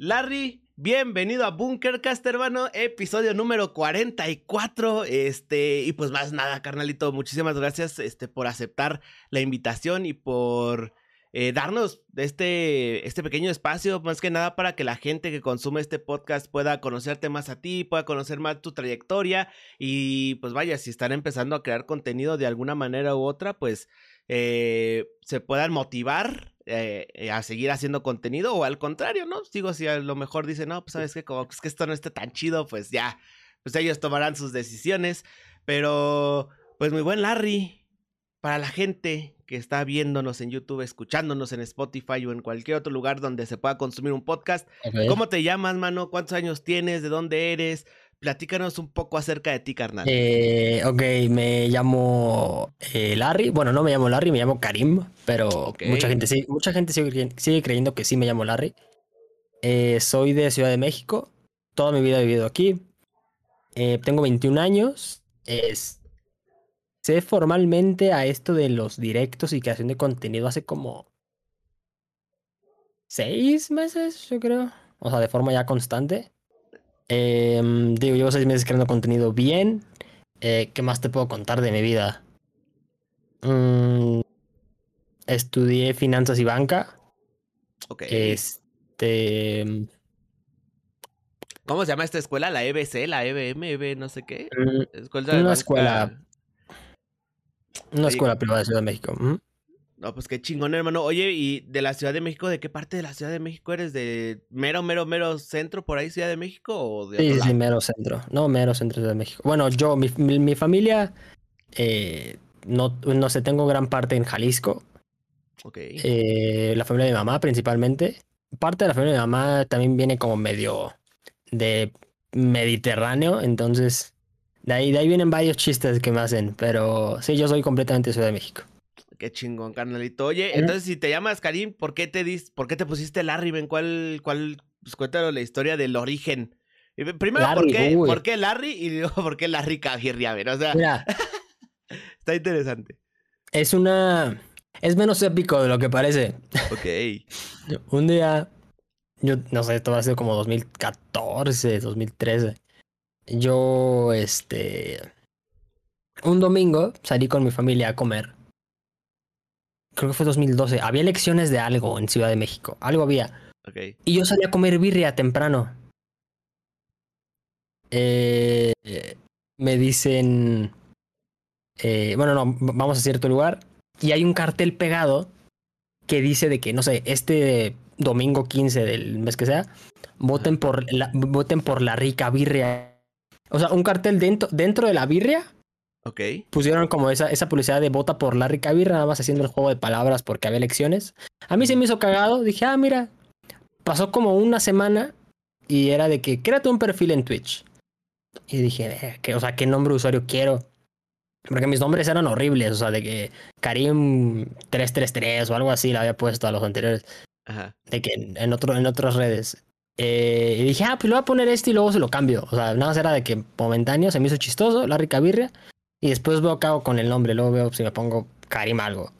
Larry, bienvenido a Bunkercast, hermano, episodio número 44. Este, y pues más nada, carnalito, muchísimas gracias este, por aceptar la invitación y por eh, darnos este, este pequeño espacio, más que nada para que la gente que consume este podcast pueda conocerte más a ti, pueda conocer más tu trayectoria y pues vaya, si están empezando a crear contenido de alguna manera u otra, pues eh, se puedan motivar eh, a seguir haciendo contenido o al contrario, ¿no? Digo, si a lo mejor dicen, no, pues sabes que como es que esto no esté tan chido, pues ya, pues ellos tomarán sus decisiones, pero pues muy buen Larry, para la gente que está viéndonos en YouTube, escuchándonos en Spotify o en cualquier otro lugar donde se pueda consumir un podcast. ¿Cómo te llamas, mano? ¿Cuántos años tienes? ¿De dónde eres? Platícanos un poco acerca de ti, carnal. Eh, ok, me llamo eh, Larry. Bueno, no me llamo Larry, me llamo Karim, pero mucha gente, sí, mucha gente sigue, creyendo que sí me llamo Larry. Eh, soy de Ciudad de México. Toda mi vida he vivido aquí. Eh, tengo 21 años. Es, sé formalmente a esto de los directos y creación de contenido hace como seis meses, yo creo. O sea, de forma ya constante. Em, digo, llevo seis meses creando contenido bien. Eh, ¿Qué más te puedo contar de mi vida? Mm, estudié finanzas y banca. Ok. Este. ¿Cómo se llama esta escuela? ¿La EBC? ¿La EBM? ¿EB no sé qué? Escuela una escuela. Una escuela privada de Ciudad de México. No, pues qué chingón, hermano. Oye, ¿y de la Ciudad de México, de qué parte de la Ciudad de México eres? ¿De mero, mero, mero centro por ahí, Ciudad de México? O de sí, sí, mero centro. No, mero centro de México. Bueno, yo, mi, mi, familia, eh, no, no sé, tengo gran parte en Jalisco. Ok. Eh, la familia de mi mamá, principalmente. Parte de la familia de mi mamá también viene como medio de Mediterráneo, entonces de ahí, de ahí vienen varios chistes que me hacen, pero sí, yo soy completamente de Ciudad de México. Qué chingón, carnalito. Oye, entonces si te llamas Karim, ¿por qué te dis, por qué te pusiste Larry? ¿En cuál, cuál, pues cuéntanos la historia del origen? Primero, ¿por, qué, ¿por, qué, Larry? Y luego, ¿por qué Larry Cagirriaver? O sea, Mira, está interesante. Es una, es menos épico de lo que parece. Ok. Un día, yo no sé, esto va a ser como 2014, 2013. Yo, este, un domingo salí con mi familia a comer creo que fue 2012, había elecciones de algo en Ciudad de México, algo había. Y yo salí a comer birria temprano. Eh, me dicen, eh, bueno, no, vamos a cierto lugar y hay un cartel pegado que dice de que, no sé, este domingo 15 del mes que sea, voten por la, voten por la rica birria. O sea, un cartel dentro, dentro de la birria Ok. Pusieron como esa, esa publicidad de vota por Larry Cabirra, nada más haciendo el juego de palabras porque había elecciones. A mí se me hizo cagado. Dije, ah, mira. Pasó como una semana y era de que créate un perfil en Twitch. Y dije, que, o sea, ¿qué nombre de usuario quiero? Porque mis nombres eran horribles, o sea, de que Karim333 o algo así le había puesto a los anteriores. Ajá. De que en, otro, en otras redes. Eh, y dije, ah, pues le voy a poner este y luego se lo cambio. O sea, nada más era de que momentáneo se me hizo chistoso, Larry Cabirra. Y después veo cago con el nombre, luego veo si me pongo Karim algo.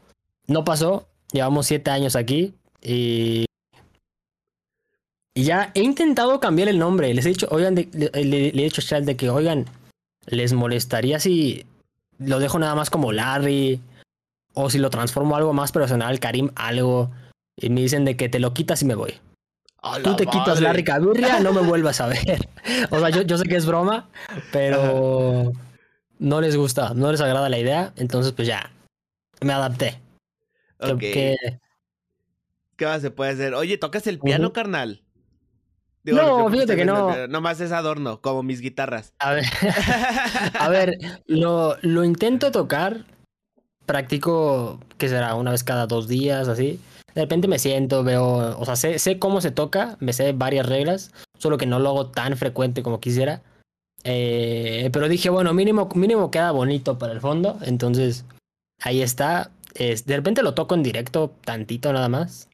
No pasó, llevamos siete años aquí y. Y ya he intentado cambiar el nombre. Les he dicho, oigan, le, he dicho a Charles de que, oigan, ¿les molestaría si lo dejo nada más como Larry? O si lo transformo a algo más personal, Karim algo. Y me dicen de que te lo quitas y me voy. Tú te quitas Larry Cabirria, no me vuelvas a ver. o sea, yo, yo sé que es broma, pero no les gusta, no les agrada la idea, entonces pues ya, me adapté. ¿Qué más se puede hacer? Oye, ¿tocas el piano, carnal? no, fíjate que no. Nomás es adorno, como mis guitarras. A ver, a ver lo, lo intento tocar, practico, ¿qué será? Una vez cada dos días, así. De repente me siento, veo, o sea, sé, sé cómo se toca, me sé varias reglas, solo que no lo hago tan frecuente como quisiera. Eh, pero dije, bueno, mínimo, mínimo queda bonito para el fondo. Entonces, ahí está. de repente lo toco en directo, tantito nada más.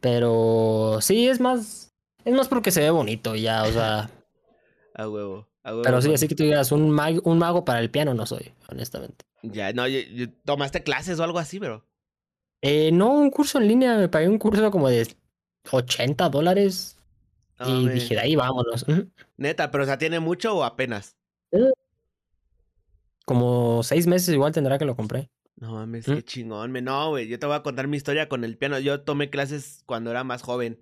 Pero sí, es más. Es más porque se ve bonito ya, o sea. a huevo. pero sí, así que tú digas, un mago, un mago para el piano no soy, honestamente. Ya, no, ¿tomaste clases o algo así, bro? Eh, no, un curso en línea, me pagué un curso como de 80 dólares y dije, de ahí vámonos. Neta, pero o sea, ¿tiene mucho o apenas? Como seis meses igual tendrá que lo compré. No mames, qué chingón. No, güey, yo te voy a contar mi historia con el piano. Yo tomé clases cuando era más joven,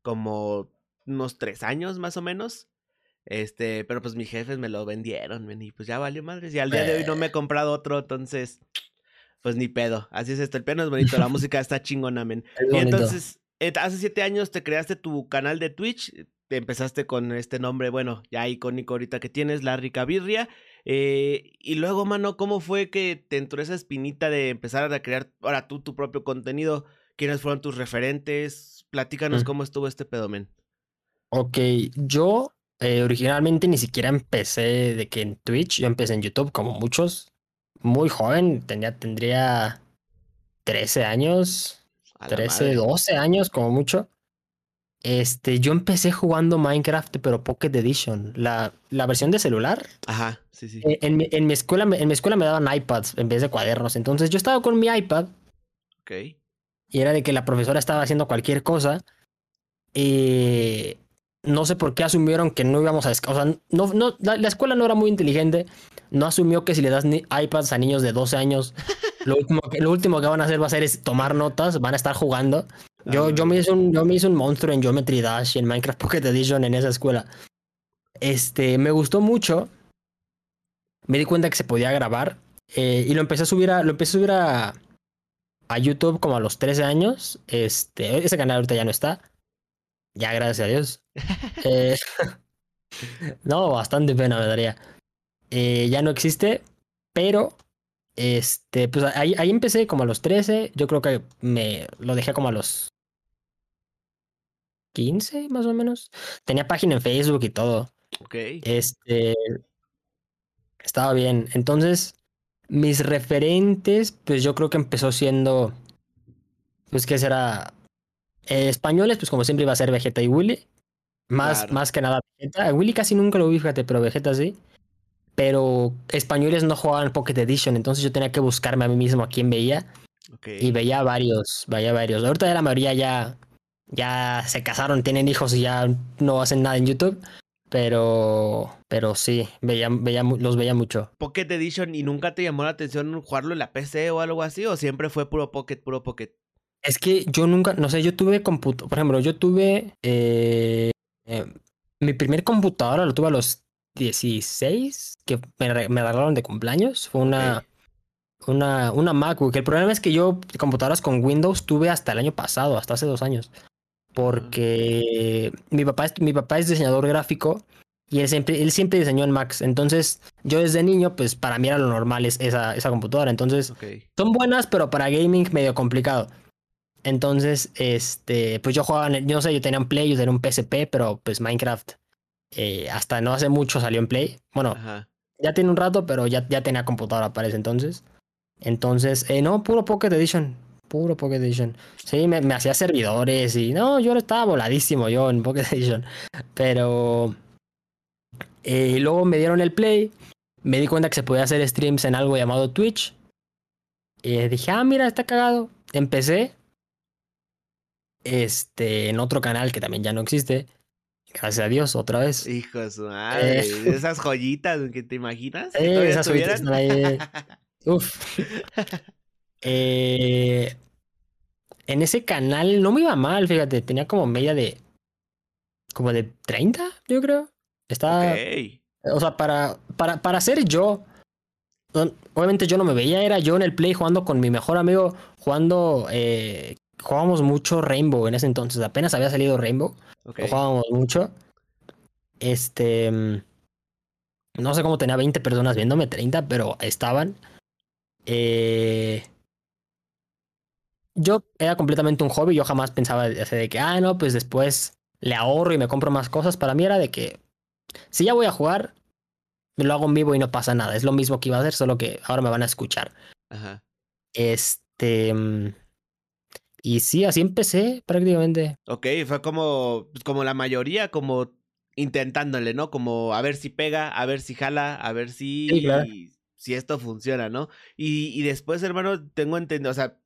como unos tres años más o menos. Este, pero pues mis jefes me lo vendieron, y pues ya valió madres. Y al día de hoy no me he comprado otro, entonces, pues ni pedo. Así es esto, el piano es bonito, la música está chingona, men. y entonces, eh, hace siete años te creaste tu canal de Twitch, te empezaste con este nombre, bueno, ya icónico ahorita que tienes, La Rica Birria. Eh, y luego, mano, ¿cómo fue que te entró esa espinita de empezar a crear ahora tú tu propio contenido? ¿Quiénes fueron tus referentes? Platícanos mm. cómo estuvo este pedo, men. Ok, yo eh, originalmente ni siquiera empecé de que en Twitch, yo empecé en YouTube como muchos, muy joven, tenía, tendría 13 años, 13, 12 años como mucho. Este, yo empecé jugando Minecraft, pero Pocket Edition, la, la versión de celular. Ajá, sí, sí. Eh, en, en, mi escuela, en mi escuela me daban iPads en vez de cuadernos, entonces yo estaba con mi iPad. Ok. Y era de que la profesora estaba haciendo cualquier cosa. Y no sé por qué asumieron que no íbamos a... O sea, no, no, la, escuela no era muy inteligente. No asumió que si le das iPads a niños de 12 años, lo último, que, lo último que van a hacer va a ser es tomar notas, van a estar jugando. Yo, yo, me hice un, yo me hice un monstruo en Geometry Dash y en Minecraft Pocket Edition en esa escuela. Este, me gustó mucho. Me di cuenta que se podía grabar. Eh, y lo empecé a subir a, lo empecé a subir a, a YouTube como a los 13 años. Este, ese canal ahorita ya no está. Ya, gracias a Dios. Eh, no, bastante pena me daría. Eh, ya no existe, pero este, pues ahí, ahí empecé como a los 13. Yo creo que me lo dejé como a los 15, más o menos. Tenía página en Facebook y todo. Ok. Este. Estaba bien. Entonces, mis referentes, pues yo creo que empezó siendo. Pues que será. Eh, españoles, pues como siempre iba a ser Vegeta y Willy. Más, más que nada Vegeta. Willy casi nunca lo vi, fíjate, pero Vegeta sí. Pero españoles no jugaban Pocket Edition, entonces yo tenía que buscarme a mí mismo a quién veía. Y veía varios, veía varios. Ahorita ya la mayoría ya, ya se casaron, tienen hijos y ya no hacen nada en YouTube. Pero, pero sí, veía, veía, los veía mucho. Pocket Edition, ¿y nunca te llamó la atención jugarlo en la PC o algo así? ¿O siempre fue puro Pocket, puro Pocket? Es que yo nunca, no sé, yo tuve computador, por ejemplo, yo tuve, eh, eh, mi primer computadora lo tuve a los 16, que me, regalaron de cumpleaños, fue una, una, una MacBook. El problema es que yo computadoras con Windows tuve hasta el año pasado, hasta hace dos años, porque mi papá, es, mi papá es diseñador gráfico y él siempre, él siempre diseñó en Macs. Entonces, yo desde niño, pues para mí era lo normal esa, esa computadora. Entonces, son buenas, pero para gaming medio complicado. Entonces, este, pues yo jugaba, yo no sé, yo tenía un Play, yo tenía un PSP, pero pues Minecraft eh, hasta no hace mucho salió en Play. Bueno, ya tiene un rato, pero ya, ya tenía computadora para ese entonces. Entonces, eh, no, puro Pocket Edition. Puro Pocket Edition. Sí, me, me hacía servidores y no, yo estaba voladísimo yo en Pocket Edition. Pero eh, luego me dieron el Play. Me di cuenta que se podía hacer streams en algo llamado Twitch. Y dije, ah, mira, está cagado. Empecé este, en otro canal que también ya no existe. Gracias a Dios, otra vez. Hijo de su madre. Eh. Esas joyitas que te imaginas. Eh, esas joyitas están ahí. Uf. Eh, en ese canal no me iba mal, fíjate. Tenía como media de. Como de 30, yo creo. Estaba. O sea, para, para, para ser yo. Obviamente yo no me veía, era yo en el play jugando con mi mejor amigo, jugando eh, jugábamos mucho Rainbow en ese entonces. Apenas había salido Rainbow. Jugábamos mucho. Este. Mm, no sé cómo tenía 20 personas viéndome, 30, pero estaban. Eh, yo era completamente un hobby. Yo jamás pensaba de que, ah, no, pues después le ahorro y me compro más cosas. Para mí era de que si ya voy a jugar, me lo hago en vivo y no pasa nada. Es lo mismo que iba a hacer, solo que ahora me van a escuchar. Ajá. Este. Y sí, así empecé prácticamente. Ok, fue como, pues, como la mayoría, como intentándole, ¿no? Como a ver si pega, a ver si jala, a ver si, si esto funciona, ¿no? Y, y después, hermano, tengo entendido, o sea,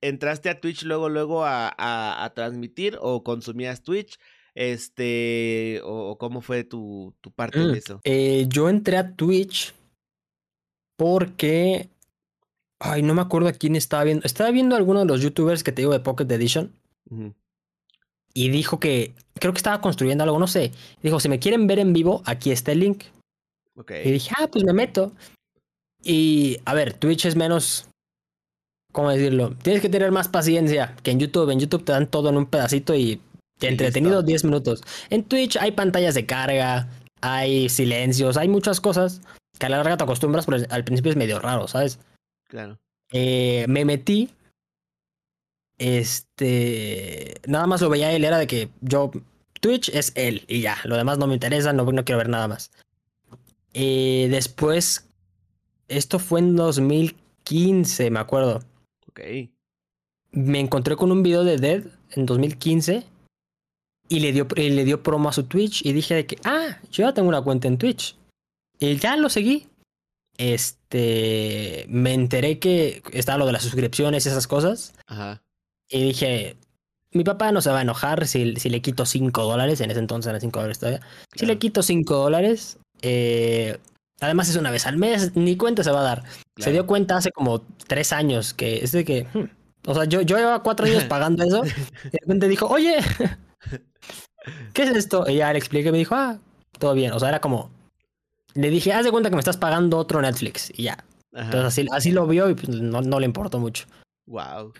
¿entraste a Twitch luego, luego a, a, a transmitir o consumías Twitch? Este, o, cómo fue tu, tu parte de Mm, eso. eh, yo entré a Twitch porque. Ay, no me acuerdo a quién estaba viendo. Estaba viendo a alguno de los youtubers que te digo de Pocket Edition. Y dijo que. Creo que estaba construyendo algo, no sé. Dijo: si me quieren ver en vivo, aquí está el link. Ok. Y dije, ah, pues me meto. Y a ver, Twitch es menos. ¿Cómo decirlo? Tienes que tener más paciencia que en YouTube. En YouTube te dan todo en un pedacito y Y entretenido listo. 10 minutos. En Twitch hay pantallas de carga, hay silencios, hay muchas cosas que a la larga te acostumbras, pero al principio es medio raro, ¿sabes? Claro. Eh, me metí. Este. Nada más lo veía él, era de que yo. Twitch es él y ya. Lo demás no me interesa, no, no quiero ver nada más. Eh, después. Esto fue en 2015, me acuerdo. Ok. Me encontré con un video de Dead en 2015 y le dio, y le dio promo a su Twitch y dije de que, ah, yo ya tengo una cuenta en Twitch. Y ya lo seguí. Este, me enteré que estaba lo de las suscripciones y esas cosas. Ajá. Y dije, mi papá no se va a enojar si, si le quito 5 dólares, en ese entonces eran 5 dólares todavía. Si le claro, quito 5 dólares, eh, además es una vez al mes, ni cuenta se va a dar. Se claro. dio cuenta hace como 3 años que es de que, hmm, o sea, yo, yo llevaba 4 años pagando eso. Y de repente dijo, oye, ¿qué es esto? Y ya le expliqué y me dijo, ah, todo bien. O sea, era como, le dije, haz de cuenta que me estás pagando otro Netflix. Y ya. Entonces así, así lo vio y pues, no, no le importó mucho. Wow.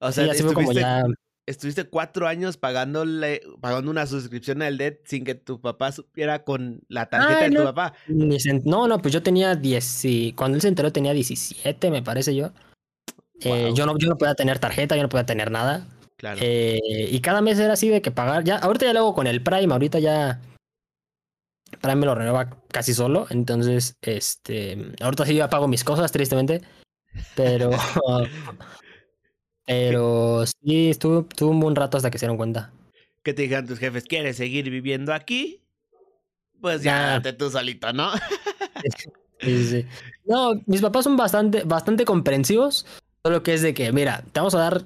O Sí, sea, así fue como estuviste, ya. estuviste cuatro años pagándole, pagando una suscripción al Dead sin que tu papá supiera con la tarjeta Ay, de tu papá. No, no, pues yo tenía 10. y Cuando él se enteró tenía 17, me parece yo. Eh, yo, no, yo no podía tener tarjeta, yo no podía tener nada. Claro. Eh, y cada mes era así de que pagar. Ya, ahorita ya lo hago con el Prime, ahorita ya. Prime me lo renueva casi solo. Entonces, este. Ahorita sí ya pago mis cosas, tristemente. Pero. pero sí, estuve un buen rato hasta que se dieron cuenta. ¿Qué te dijeron tus jefes? ¿Quieres seguir viviendo aquí? Pues ya, date tú solito, ¿no? Sí, sí, sí. No, mis papás son bastante, bastante comprensivos. Solo que es de que, mira, te vamos a dar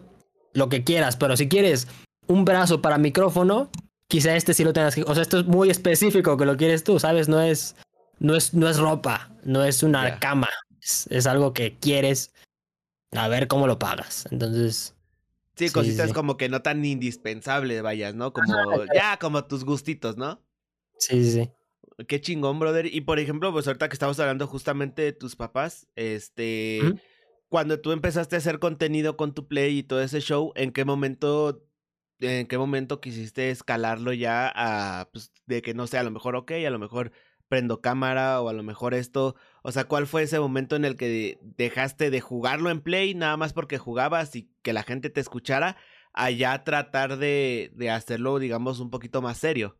lo que quieras, pero si quieres un brazo para micrófono, quizá este sí lo tengas que. O sea, esto es muy específico que lo quieres tú, ¿sabes? No es, no es, no es ropa, no es una cama. Es, es algo que quieres. A ver cómo lo pagas. Entonces, Sí, Sí, cositas sí. como que no tan indispensables, vayas, ¿no? Como ya, como tus gustitos, ¿no? sí, sí, sí. Qué chingón, brother. Y por ejemplo, pues ahorita que estamos hablando justamente de tus papás, este, cuando tú empezaste a hacer contenido con tu play y todo ese show, ¿en qué momento, en qué momento quisiste escalarlo ya a, pues, de que no sé, a lo mejor, ok, a lo mejor prendo cámara o a lo mejor esto, o sea, ¿cuál fue ese momento en el que dejaste de jugarlo en play nada más porque jugabas y que la gente te escuchara, a ya tratar de, de hacerlo, digamos, un poquito más serio?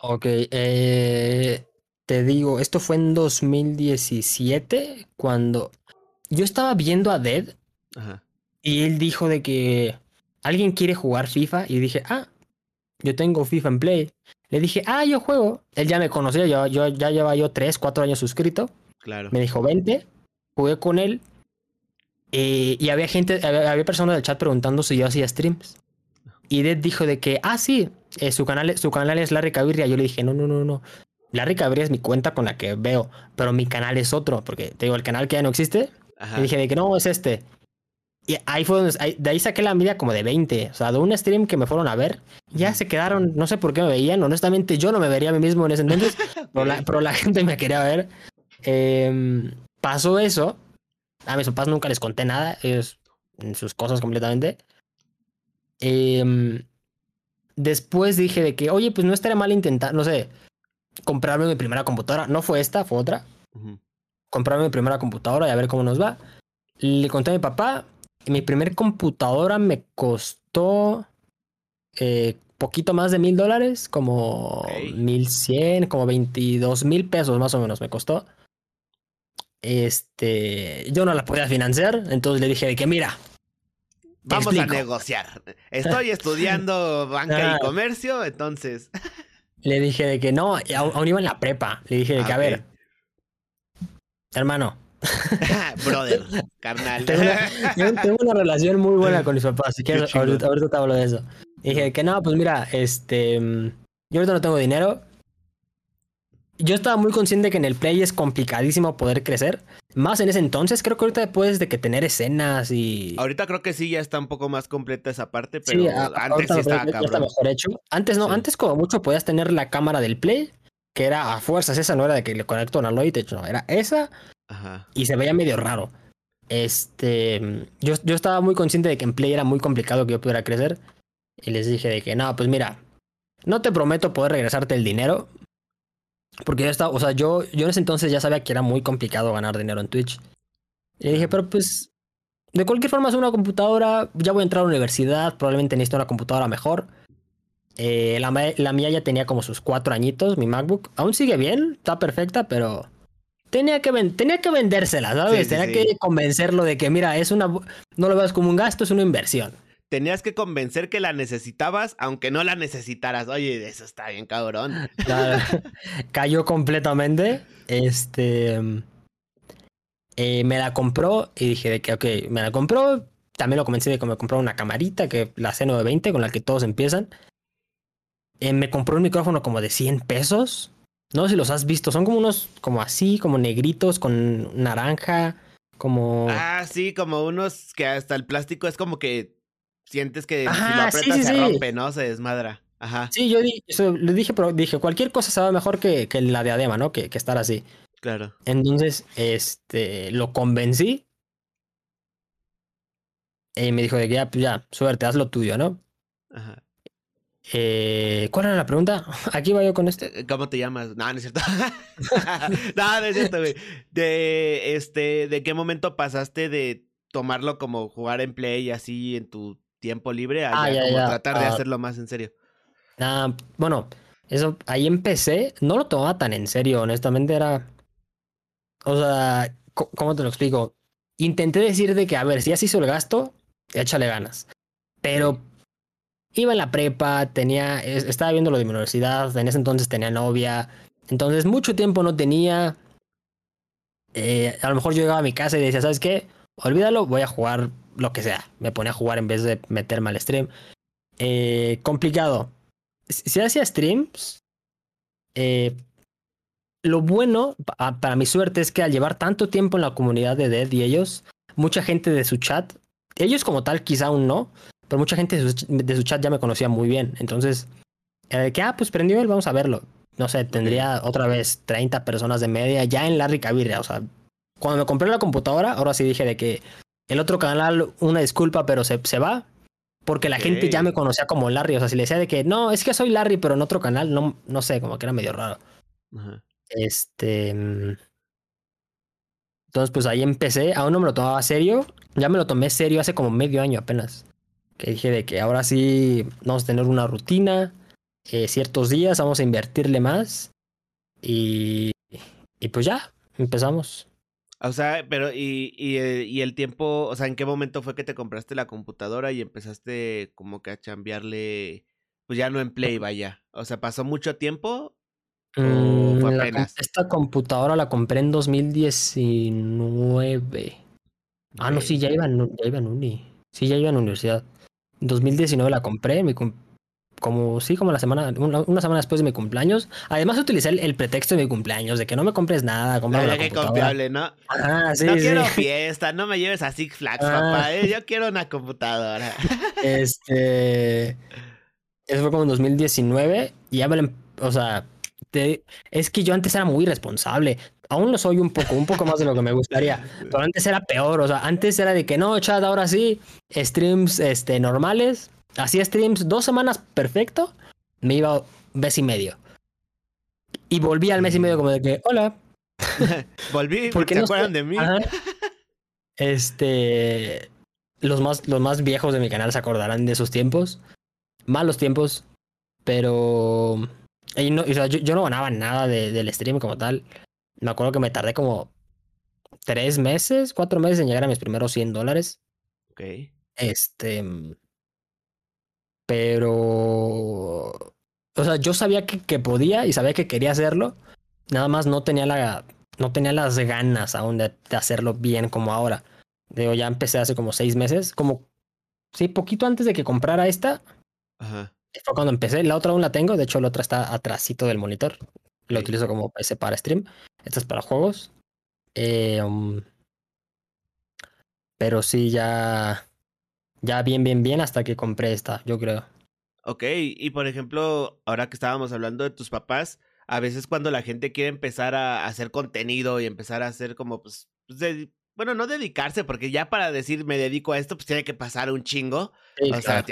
Ok, eh, te digo, esto fue en 2017, cuando yo estaba viendo a Dead Ajá. y él dijo de que alguien quiere jugar FIFA y dije, ah, yo tengo FIFA en Play. Le dije, ah, yo juego. Él ya me conocía, yo, yo ya llevaba yo 3, 4 años suscrito. Claro. Me dijo, vente, jugué con él. eh, y había gente, había, había personas del chat preguntando si yo hacía streams. Y Dead dijo de que, ah, sí, eh, su, canal, su canal es Larry Cavirria. Yo le dije, no, no, no, no. Larry Cavirria es mi cuenta con la que veo, pero mi canal es otro, porque te digo, el canal que ya no existe. Ajá. Y dije de que no, es este. Y ahí fue donde, ahí- de ahí saqué la media como de 20. O sea, de un stream que me fueron a ver, ya se quedaron, no sé por qué me veían. Honestamente, yo no me vería a mí mismo en ese entonces, pero, la, pero la gente me quería ver. Em, pasó eso. A mis papás nunca les conté nada, ellos en sus cosas completamente. Em, después dije de que, oye, pues no estaría mal intentar, no sé, comprarme mi primera computadora. No fue esta, fue otra comprarme mi primera computadora y a ver cómo nos va. Le conté a mi papá. Y mi primer computadora me costó eh, poquito más de mil dólares, como mil cien, como 22 mil pesos más o menos me costó. Este, yo no la podía financiar, entonces le dije de que mira, Vamos a explico". negociar. Estoy estudiando banca Ah. y comercio, entonces. Le dije de que no, aún, aún iba en la prepa. Le dije de que, Ah, a ok. ver, hermano, Brother, carnal. Tengo una, tengo- una relación muy buena con mis papás. Si quieres, chingón. ahorita, ahorita te hablo de eso. Y dije que no, pues mira, este. mm, Yo ahorita no tengo dinero. Yo estaba muy consciente que en el Play es complicadísimo poder crecer. Más en ese entonces, creo que ahorita puedes de que tener escenas y. Ahorita creo que sí ya está un poco más completa esa parte, Sí, pero a- antes sí estaba está cabrón. mejor hecho. Antes no, Sí. antes como mucho podías tener la cámara del Play, que era a fuerzas, esa no era de que le conecto una Logitech, no, era esa Ajá. y se veía medio raro. Este, yo, yo estaba muy consciente de que en Play era muy complicado que yo pudiera crecer y les dije de que no, pues mira, no te prometo poder regresarte el dinero. Porque yo estaba, o sea, yo, yo en ese entonces ya sabía que era muy complicado ganar dinero en Twitch. Y dije, pero pues, de cualquier forma es una computadora, ya voy a entrar a la universidad, probablemente necesito una computadora mejor. Eh, la, la mía ya tenía como sus cuatro añitos, mi MacBook. Aún sigue bien, está perfecta, pero tenía que, ven- tenía que vendérsela, ¿sabes? Sí, tenía sí. que convencerlo de que, mira, es una, no lo veas como un gasto, es una inversión. Tenías que convencer que la necesitabas, aunque no la necesitaras. Oye, eso está bien cabrón. Claro, cayó completamente. Este. eh, me la compró y dije de que, ok, me la compró. También lo convencí de que me compró una camarita, que la C920, con la que todos empiezan. Eh, me compró un micrófono como de 100 pesos. No sé si los has visto, son como unos, como así, como negritos, con naranja, como... Ah, sí, como unos que hasta el plástico es como que sientes que si lo sí, aprietas sí, se sí. rompe, ¿no? Se desmadra. Ajá, Sí, yo eso le dije, pero dije, cualquier cosa se va mejor que, que la diadema, ¿no? Que, que estar así. claro. Entonces, este, lo convencí. Y me dijo de que ya, pues ya, suerte, haz lo tuyo, ¿no? Ajá. Eh, ¿Cuál era la pregunta? Aquí va yo con este. Eh, ¿Cómo te llamas? No, no es cierto. no, no es cierto, güey. De, este, ¿de qué momento pasaste de tomarlo como jugar en play así en tu tiempo libre a Ah, ya ya, como ya. tratar de Ah. hacerlo más en serio? Ah, bueno, eso, ahí empecé. No lo tomaba tan en serio, honestamente, era. O sea, ¿cómo te lo explico? Intenté decir de que, a ver, si ya se hizo el gasto, échale ganas. Pero iba en la prepa, tenía, es- estaba viendo lo de mi universidad, en ese entonces tenía novia, entonces mucho tiempo no tenía. Eh, a lo mejor yo llegaba a mi casa y decía, ¿sabes qué? Olvídalo, voy a jugar lo que sea. Me ponía a jugar en vez de meterme al stream. Eh, complicado. Si hacía streams, eh, lo bueno, pa- para mi suerte, es que al llevar tanto tiempo en la comunidad de Dead y ellos, mucha gente de su chat, ellos como tal quizá aún no, pero mucha gente de su, de su chat ya me conocía muy bien. Entonces, era de que, ah, pues prendió él, vamos a verlo. No sé, tendría otra vez 30 personas de media ya en Larry Cabirria. O sea, cuando me compré la computadora, ahora sí dije de que el otro canal, una disculpa, pero se, se va. Porque la gente ya me conocía como Larry. O sea, si le decía de que no, es que soy Larry, pero en otro canal, no, no sé, como que era medio raro. Ajá. Este. Entonces, pues ahí empecé. Aún no me lo tomaba serio. Ya me lo tomé serio hace como medio año apenas. Que dije de que ahora sí vamos a tener una rutina. eh, ciertos días vamos a invertirle más. Y. Y pues ya, empezamos. O sea, pero y, y, eh, y el tiempo, o sea, ¿en qué momento fue que te compraste la computadora y empezaste como que a chambearle, pues ya no en Play, vaya? O sea, ¿pasó mucho tiempo? ¿O Mm, fue apenas? esta computadora la compré en 2019. Ah, no, sí, ya iba, en, ya iba en uni. Sí, ya iba en universidad. En 2019 la compré, mi cum- como, sí, como la semana, una, una semana después de mi cumpleaños. Además utilicé el, el pretexto de mi cumpleaños, de que no me compres nada, la confiable, ¿no? Ah, sí, no sí. quiero fiesta, no me lleves a Six Flags, Ah. papá, ¿eh? Yo quiero una computadora. Este. Eso fue como en 2019. Y ya me em- O sea, te- es que yo antes era muy irresponsable. Aún lo soy un poco, un poco más de lo que me gustaría. Pero antes era peor. O sea, antes era de que no, chat, ahora sí. Streams este, normales. Hacía streams dos semanas perfecto. Me iba un mes y medio. Y volví al mes y medio como de que, hola. Volví, ¿Por qué ¿se no acuerdan de mí? Ajá. Este. Los más, los más viejos de mi canal se acordarán de esos tiempos. Malos tiempos. Pero. y no- o sea, yo, yo no ganaba nada de- del stream como tal. Me acuerdo que me tardé como tres meses, cuatro meses en llegar a mis primeros 100 dólares. Ok. Este. Pero. O sea, yo sabía que, que podía y sabía que quería hacerlo. Nada más no tenía la. No tenía las ganas aún de, de hacerlo bien como ahora. Digo, ya empecé hace como seis meses. Como. Sí, poquito antes de que comprara esta. Ajá. Fue cuando empecé. La otra aún la tengo. De hecho, la otra está atrásito del monitor. Lo utilizo como PC para stream. Esta es para juegos. Eh, um, pero sí, ya. Ya bien, bien, bien hasta que compré esta, yo creo. Ok, y por ejemplo, ahora que estábamos hablando de tus papás, a veces cuando la gente quiere empezar a hacer contenido y empezar a hacer como, pues, pues bueno, no dedicarse, porque ya para decir me dedico a esto, pues tiene que pasar un chingo. o sea,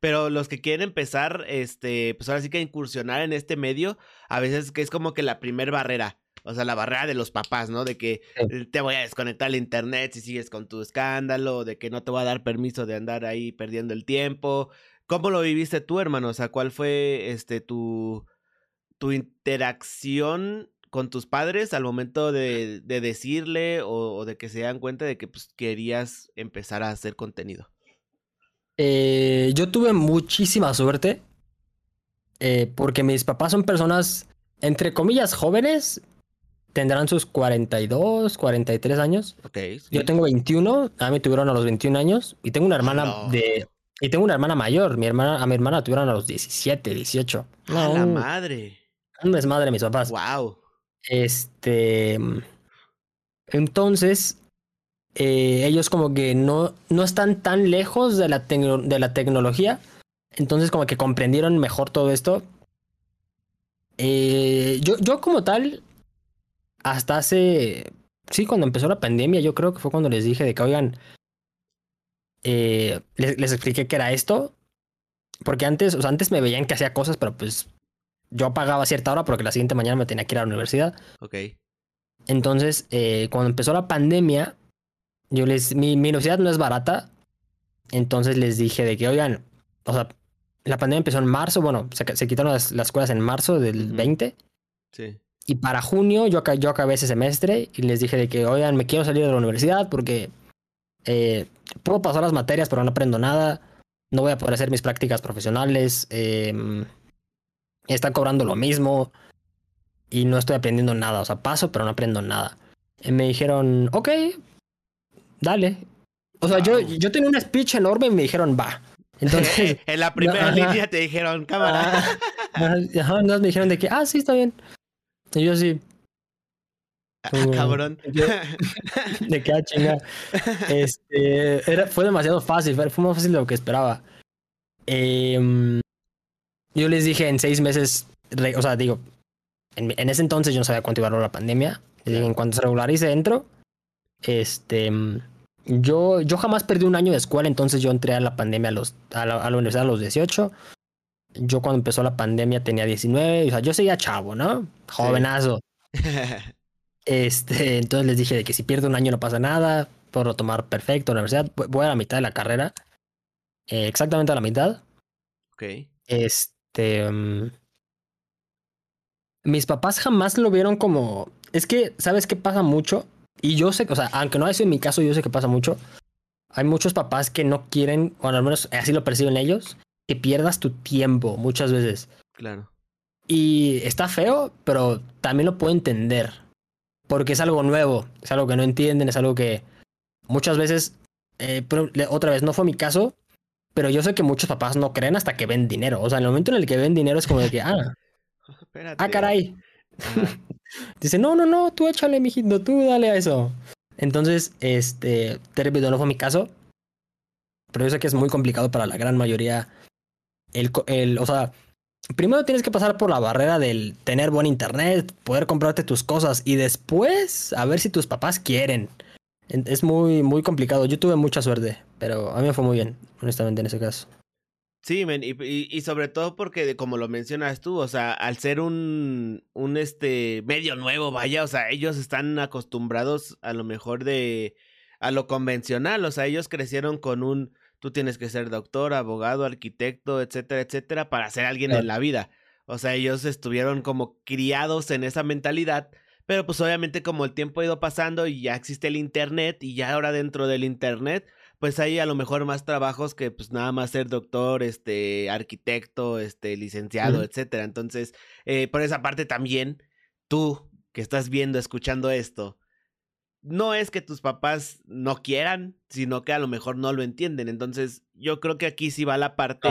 pero los que quieren empezar, este, pues ahora sí que incursionar en este medio, a veces que es como que la primer barrera. O sea, la barrera de los papás, ¿no? De que te voy a desconectar el internet si sigues con tu escándalo, de que no te voy a dar permiso de andar ahí perdiendo el tiempo. ¿Cómo lo viviste tú, hermano? O sea, ¿cuál fue este tu, tu interacción con tus padres al momento de, de decirle o, de que se dan cuenta de que pues, querías empezar a hacer contenido? Eh, yo tuve muchísima suerte eh, porque mis papás son personas, entre comillas, jóvenes, tendrán sus 42, 43 años. Ok. Yo tengo 21, a mí tuvieron a los 21 años y tengo una hermana de... Y tengo una hermana mayor, mi hermana, a mi hermana tuvieron a los 17, 18. No, la madre. Un desmadre mis papás. Wow. Este... Entonces, eh, ellos como que no, no están tan lejos de la, de la tecnología. Entonces como que comprendieron mejor todo esto. Eh, yo, yo como tal, hasta hace, sí, cuando empezó la pandemia, yo creo que fue cuando les dije de que, oigan, eh, les, expliqué que era esto, porque antes, o sea, antes me veían que hacía cosas, pero pues yo pagaba cierta hora porque la siguiente mañana me tenía que ir a la universidad. Ok. Entonces, eh, cuando empezó la pandemia, yo les, mi, universidad no es barata, entonces les dije de que, oigan, o sea, la pandemia empezó en marzo, bueno, se, quitaron las, las, escuelas en marzo del 20. Sí. Y para junio yo, yo acabé ese semestre y les dije de que, oigan, me quiero salir de la universidad porque eh, puedo pasar las materias, pero no aprendo nada. No voy a poder hacer mis prácticas profesionales. Eh, están cobrando lo mismo y no estoy aprendiendo nada. O sea, paso, pero no aprendo nada. Y me dijeron, ok, dale. O sea, yo, yo tenía una speech enorme y me dijeron, va. Entonces, en la primera línea te dijeron, cámara. Ajá, me dijeron de que, ah, sí, está bien. Y yo así. Ah, cabrón. de qué chinga. Este, era, fue demasiado fácil, fue más fácil de lo que esperaba. Em, yo les dije en seis meses, o sea, digo, en, en, ese entonces yo no sabía cuánto iba a durar la pandemia. Les dije, en cuanto se regularice dentro, este, yo, yo jamás perdí un año de escuela, entonces yo entré a la pandemia a, los, a, la, a la universidad a los 18 yo cuando empezó la pandemia tenía 19, o sea, yo seguía chavo, ¿no? Jovenazo. este, entonces les dije de que si pierdo un año no pasa nada, puedo tomar perfecto la universidad, voy a la mitad de la carrera, eh, exactamente a la mitad. Ok. Este... Mm, mis papás jamás lo vieron como... Es que, ¿sabes qué pasa mucho? Y yo sé, o sea, aunque no haya sido mi caso, yo sé que pasa mucho. Hay muchos papás que no quieren, o al menos así lo perciben ellos, que pierdas tu tiempo muchas veces. Claro. Y está feo, pero también lo puedo entender. Porque es algo nuevo, es algo que no entienden, es algo que muchas veces, eh, pero otra vez, no fue mi caso, pero yo sé que muchos papás no creen hasta que ven dinero. O sea, en el momento en el que ven dinero es como de que, ah, ah, caray. Dice, no, no, no, tú échale, mijito, tú dale a eso. Entonces, este, te repito, no fue mi caso, pero yo sé que es muy complicado para la gran mayoría el, el, o sea, primero tienes que pasar por la barrera del tener buen internet, poder comprarte tus cosas y después a ver si tus papás quieren. Es muy, muy complicado. Yo tuve mucha suerte, pero a mí me fue muy bien, honestamente, en ese caso. Sí, men, y, y, sobre todo porque, como lo mencionas tú, o sea, al ser un, un este medio nuevo, vaya, o sea, ellos están acostumbrados a lo mejor de a lo convencional, o sea, ellos crecieron con un tú tienes que ser doctor, abogado, arquitecto, etcétera, etcétera, para ser alguien en la vida. O sea, ellos estuvieron como criados en esa mentalidad, pero pues obviamente como el tiempo ha ido pasando y ya existe el Internet y ya ahora dentro del Internet, pues hay a lo mejor más trabajos que pues nada más ser doctor, este, arquitecto, este, licenciado, etcétera. Entonces, eh, por esa parte también, tú que estás viendo, escuchando esto, no es que tus papás no quieran, sino que a lo mejor no lo entienden. Entonces, yo creo que aquí sí va la parte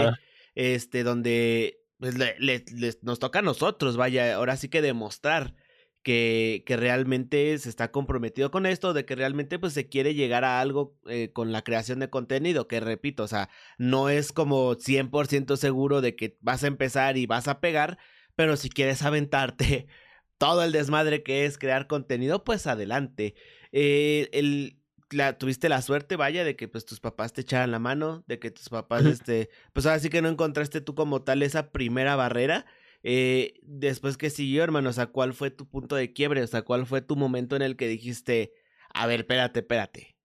este, donde pues, le- le- les- nos toca a nosotros, vaya, ahora sí que demostrar que, que realmente se está comprometido con esto, de que realmente pues se quiere llegar a algo eh, con la creación de contenido, que repito, o sea, no es como 100% seguro de que vas a empezar y vas a pegar, pero si quieres aventarte todo el desmadre que es crear contenido, pues adelante. Eh, el, la, tuviste la suerte, vaya, de que pues tus papás te echaran la mano, de que tus papás, este, pues ahora sí que no encontraste tú como tal esa primera barrera. Eh, después que siguió, hermano, o sea, ¿cuál fue tu punto de quiebre? O sea, ¿cuál fue tu momento en el que dijiste, a ver, espérate, espérate?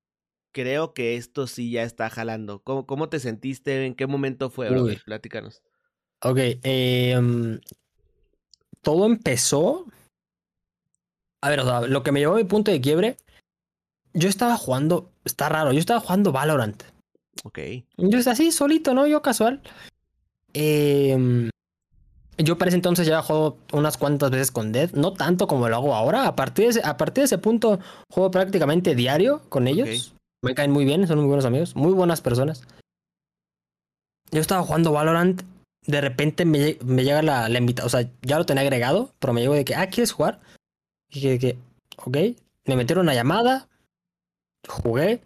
Creo que esto sí ya está jalando. ¿Cómo, cómo te sentiste? ¿En qué momento fue, brother? Platícanos. Ok, em, todo empezó. A ver, o sea, lo que me llevó a mi punto de quiebre. Yo estaba jugando. Está raro, yo estaba jugando Valorant. Ok. Yo así, solito, ¿no? Yo casual. Em, yo para ese entonces ya juego unas cuantas veces con Dead. No tanto como lo hago ahora. A partir de ese, a partir de ese punto, juego prácticamente diario con ellos. Me caen muy bien, son muy buenos amigos, muy buenas personas. Yo estaba jugando Valorant. De repente me, me llega la, la invitación. O sea, ya lo tenía agregado, pero me llegó de que, ah, ¿quieres jugar? Y dije que, ok. Me metieron una llamada. Jugué.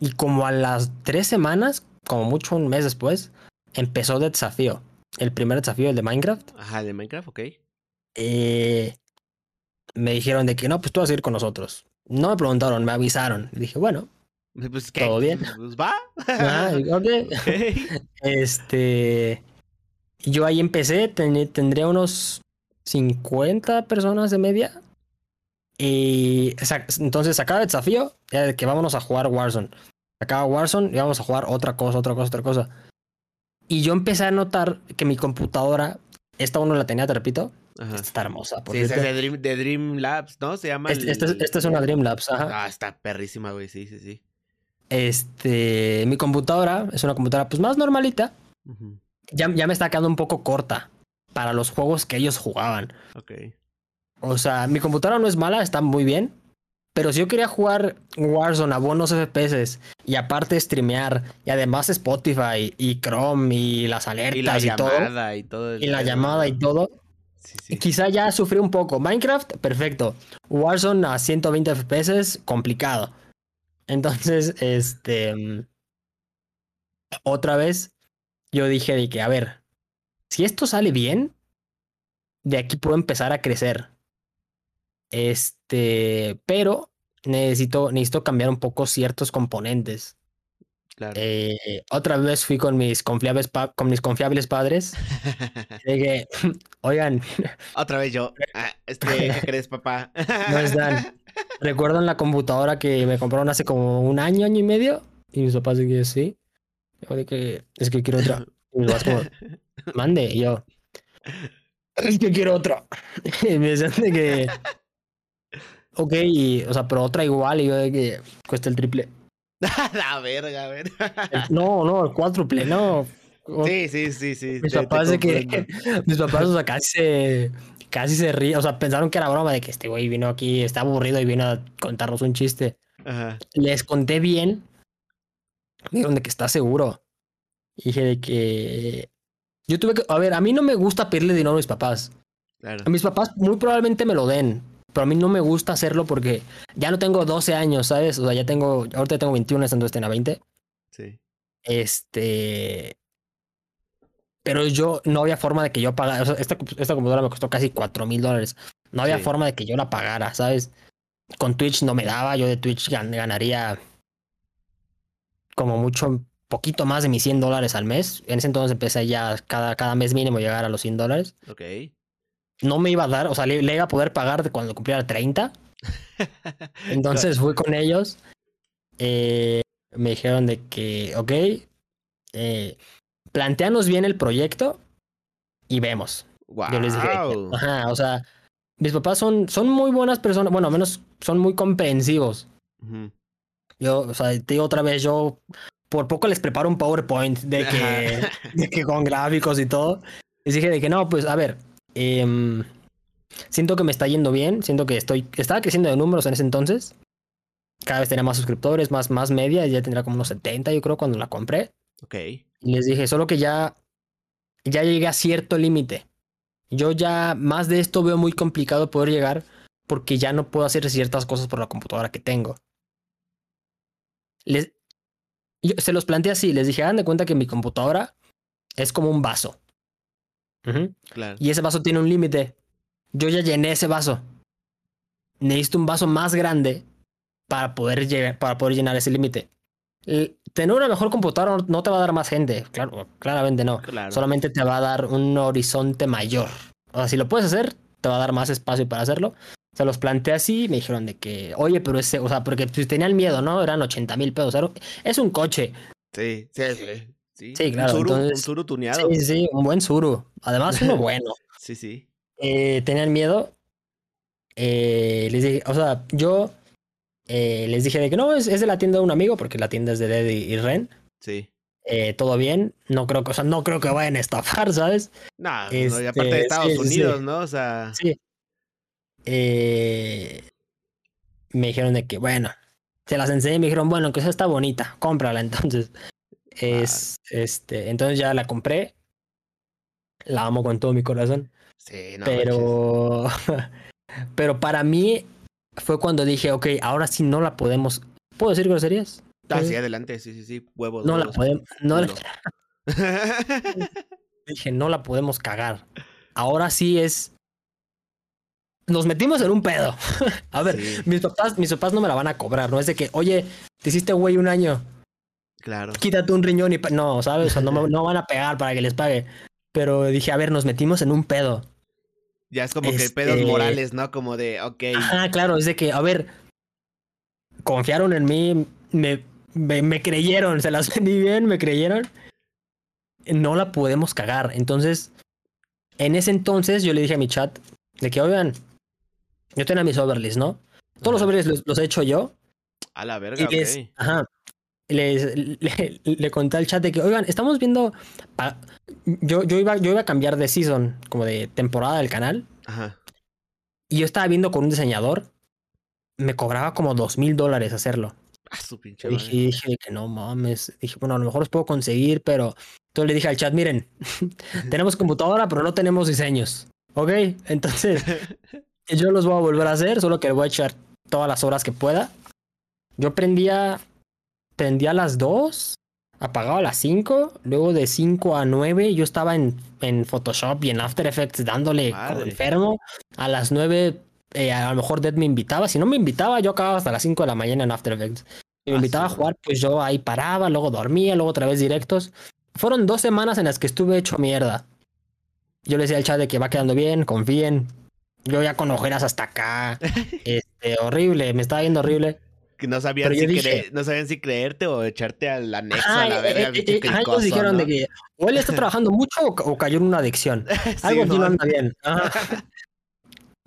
Y como a las tres semanas, como mucho un mes después, empezó el desafío. El primer desafío, el de Minecraft. Ajá, de Minecraft, ok. Eh, me dijeron de que no, pues tú vas a ir con nosotros. No me preguntaron, me avisaron. Dije, bueno, Pues, ¿qué? ¿Todo bien? Pues va. ah, ok. Ok. Este. Yo ahí empecé, ten- tendría unos 50 personas de media. Y entonces acaba el desafío, ya de que vámonos a jugar Warzone. Acaba Warzone y vamos a jugar otra cosa, otra cosa, otra cosa. Y yo empecé a notar que mi computadora, esta uno la tenía, te repito, Ajá. está hermosa. Por Sí, esa es de Dream, de Dream Labs, ¿no? Se llama. Este- esta es- el- esta es una Dreamlabs, ajá. Ah, está perrísima, güey. Sí, sí, sí. Este, mi computadora es una computadora pues más normalita. Ya, ya me está quedando un poco corta para los juegos que ellos jugaban. Ok. O sea, mi computadora no es mala, está muy bien. Pero si yo quería jugar Warzone a buenos FPS y aparte streamear y además Spotify y Chrome y las alertas Y y, todo y todo. y la llamada y todo, Sí, sí. quizá ya sufrí un poco. Minecraft, perfecto. Warzone a 120 FPS, complicado. Entonces, este otra vez yo dije de que a ver, si esto sale bien, de aquí puedo empezar a crecer. Este, pero necesito, necesito cambiar un poco ciertos componentes. Claro. Eh, otra vez fui con mis confiables, pa- con mis confiables padres. Que, oigan, Otra vez yo. Ah, este, ¿qué crees, papá? No están. ¿recuerdan la computadora que me compraron hace como un año, año y medio? Y mis papás que sí. Yo que es que quiero otra. Y mis papás como, mande. Y yo, es que quiero otra. Y me decían de que, ok, y, o sea, pero otra igual. Y yo de que cuesta el triple. La verga, a ver. No, no, el cuádruple, no. Sí, sí, sí, sí. Mis te- te papás de que, mis papás, o sea, casi se, casi se ríen, o sea, pensaron que era broma de que este güey vino aquí, está aburrido y vino a contarnos un chiste. Ajá. Les conté bien, me dijeron de que está seguro. Y dije de que, yo tuve que, a ver, a mí no me gusta pedirle dinero a mis papás. Claro. A mis papás muy probablemente me lo den, pero a mí no me gusta hacerlo porque ya no tengo 12 años, ¿sabes? O sea, ya tengo, ahorita tengo 21, entonces tengo 20. Sí. Este. Pero yo no había forma de que yo pagara. o sea, esta, esta computadora me costó casi 4 mil dólares. No había Sí. forma de que yo la pagara, ¿sabes? Con Twitch no me daba. Yo de Twitch gan- ganaría como mucho, poquito más de mis 100 dólares al mes. En ese entonces empecé ya cada, cada mes mínimo llegar a los 100 dólares. Ok. No me iba a dar, o sea, le, le iba a poder pagar cuando cumpliera 30. Entonces fui con ellos. eh, me dijeron de que, ok, eh, planteanos bien el proyecto y vemos. Wow. Yo les dije, ajá, o sea, mis papás son, son muy buenas personas, bueno, al menos son muy comprensivos. Yo, o sea, te digo otra vez, yo por poco les preparo un PowerPoint de que, de que con gráficos y todo. Les dije de que no, pues a ver, em, siento que me está yendo bien, siento que estoy, estaba creciendo de números en ese entonces. Cada vez tenía más suscriptores, más, más media, ya tendría como unos 70 yo creo cuando la compré. Ok. Y les dije, solo que ya ya llegué a cierto límite. Yo ya más de esto veo muy complicado poder llegar porque ya no puedo hacer ciertas cosas por la computadora que tengo. Les, yo se los planteé así, les dije, hagan de cuenta que mi computadora es como un vaso. Claro. Y ese vaso tiene un límite. Yo ya llené ese vaso. Necesito un vaso más grande para poder, llegar, para poder llenar ese límite. Tener una mejor computadora no- no te va a dar más gente, claro, claramente no. Claro. Solamente te va a dar un horizonte mayor. O sea, si lo puedes hacer, te va a dar más espacio para hacerlo. Se los planteé así y me dijeron de que, oye, pero ese, o sea, porque pues, tenían miedo, ¿no? Eran 80 mil pesos. era- Es un coche. Sí, sí, sí. Sí, Sí, claro, Un suru, entonces- un suru tuneado. Sí, sí, un buen suru. Además, uno bueno. Sí, sí. eh, tenían miedo. Eh, les dije, o sea, yo eh, les dije de que no, es, es de la tienda de un amigo, porque la tienda es de Dead y, Ren. Sí. Todo bien. No creo que, o sea, no creo que vayan a estafar, ¿sabes? Nah, no, y aparte de Este, Estados sí, sí, sí. Unidos, ¿no? O sea, Sí. Me dijeron de que, bueno, se las enseñé y me dijeron, bueno, que esa está bonita, cómprala. Entonces, es, este, entonces ya la compré. La amo con todo mi corazón. sí, no pero, pero para mí fue cuando dije, ok, ahora sí no la podemos. ¿Puedo decir groserías? Ah, ¿Puedo sí, adelante, sí, sí, sí. Huevos. No la podemos. No la- dije, no la podemos cagar. Ahora sí es. Nos metimos en un pedo. A ver, Sí. mis papás, mis papás no me la van a cobrar, no es de que, oye, te hiciste güey un año, claro. quítate un riñón y pa-". no, ¿sabes? O sea, no, me- no van a pegar para que les pague. Pero dije, a ver, nos metimos en un pedo. Ya es como que pedos Este- morales, ¿no? Como de, ok. Ah, claro, es de que, a ver, confiaron en mí, me, me, me creyeron, se las vendí bien, me creyeron. No la podemos cagar. Entonces, en ese entonces yo le dije a mi chat de que, oigan, yo tenía mis overlays, ¿no? Todos los overlays los, los he hecho yo. A la Y verga, les, ok. ajá, les- le, le conté al chat de que, oigan, estamos viendo... pa- yo, yo, iba, yo iba a cambiar de season, como de temporada del canal. Ajá. Y yo estaba viendo con un diseñador. Me cobraba como dos mil dólares hacerlo. Ah, su pinche Y dije, madre. dije que no mames. Dije, bueno, a lo mejor los puedo conseguir, pero. Entonces le dije al chat, miren, tenemos computadora, pero no tenemos diseños. Ok, entonces yo los voy a volver a hacer, solo que le voy a echar todas las horas que pueda. Yo prendía, prendía a las 2, apagaba a las 5, luego de 5 a 9 yo estaba en, en Photoshop y en After Effects dándole como enfermo. A las 9 eh, a lo mejor Dead me invitaba, si no me invitaba yo acababa hasta las 5 de la mañana en After Effects. Si me Ah, invitaba a jugar, pues yo ahí paraba, luego dormía, luego otra vez directos. Fueron dos semanas en las que estuve hecho mierda. Yo le decía al chat de que va quedando bien, confíen. Yo ya con ojeras hasta acá. Este, horrible, me estaba viendo horrible. Que no sabían, si yo dije- cre- no sabían si creerte o echarte al anexo a la eh, verga, eh, eh, cricoso, dijeron ¿no? de que o él está trabajando mucho o, ca- o cayó en una adicción. Algo aquí no anda bien. Ajá.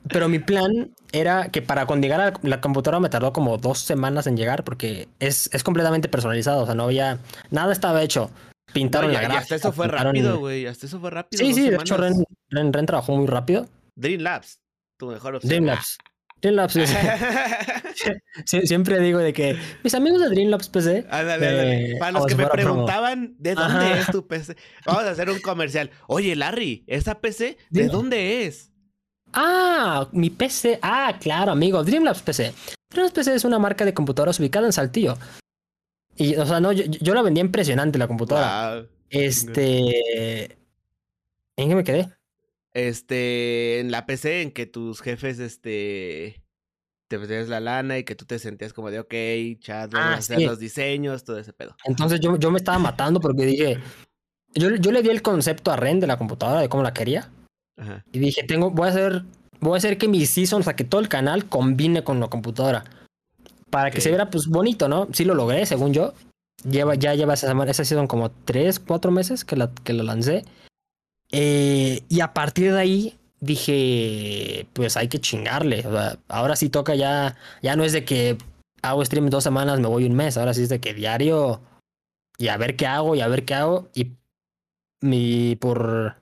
Pero mi plan era que para cuando llegara la computadora me tardó como dos semanas en llegar porque es, es completamente personalizado. O sea, no había. Nada estaba hecho. Pintaron la gráfica. hasta eso fue pintaron- rápido, güey. Hasta eso fue rápido. Sí, sí, de hecho. Ren, Ren, Ren trabajó muy rápido. Dream Labs, tu mejor opción. Dreamlabs. Dreamlabs. Sie- siempre digo de que mis amigos de Dreamlabs PC. Ándale, ándale. Eh, Para los que me preguntaban de dónde Ajá. es tu PC, vamos a hacer un comercial. Oye, Larry, ¿esa PC de Dime. dónde es? Ah, mi PC. Ah, claro, amigo. Dreamlabs PC. Dreamlabs PC es una marca de computadoras ubicada en Saltillo. Y, o sea, no, yo, yo la vendía impresionante la computadora. Wow. Este. ¿En qué me quedé? Este, en la PC en que tus jefes, este, te metías la lana y que tú te sentías como de, ok, chat, vamos Ah, a hacer sí. los diseños, todo ese pedo. Entonces yo, yo me estaba matando porque dije. Yo, yo le di el concepto a Ren de la computadora, de cómo la quería. Ajá. Y dije, tengo, voy a hacer, voy a hacer que mi season, o sea, que todo el canal combine con la computadora. Para que se viera, pues, bonito, ¿no? Sí lo logré, según yo. Lleva, ya lleva esa semana, esa season como tres, cuatro meses que la, que la lancé. Eh, y a partir de ahí dije, pues hay que chingarle. O sea, ahora sí toca ya, ya no es de que hago stream dos semanas, me voy un mes. Ahora sí es de que diario y a ver qué hago y a ver qué hago. Y mi, por,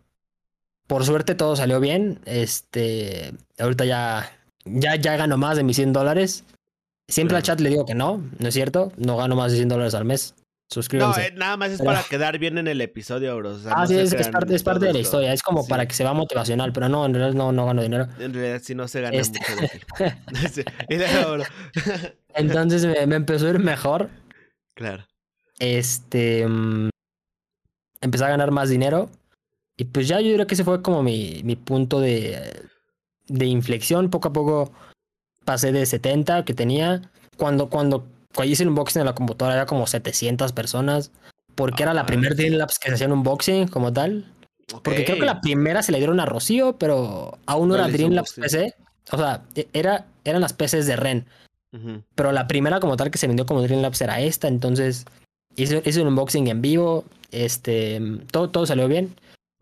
por suerte todo salió bien. Este, ahorita ya, ya, ya gano más de mis 100 dólares. Siempre al chat le digo que no, no es cierto. No gano más de 100 dólares al mes. Suscríbanse. No, eh, nada más es para quedar bien en el episodio, bro. ah, sí, es, parte, es parte de la historia. Es como para que se vea motivacional, pero no, en realidad no, no gano dinero. En realidad sí no se gana este... mucho Entonces me, me, empezó a ir mejor. Claro. Este. Mm, empecé a ganar más dinero. Y pues ya yo diría que ese fue como mi, mi punto de, de inflexión. Poco a poco pasé de 70 que tenía. Cuando, cuando cuando hice el unboxing de la computadora había como 700 personas. Porque era la ah, primera Dreamlabs que se hacía un unboxing como tal. Porque creo que la primera se le dieron a Rocío, pero aún no, era Dreamlabs PC. O sea, e, era, eran las PCs de Ren. Pero la primera como tal que se vendió como Dreamlabs era esta. Entonces hice, hice un unboxing en vivo. Este, todo, todo salió bien.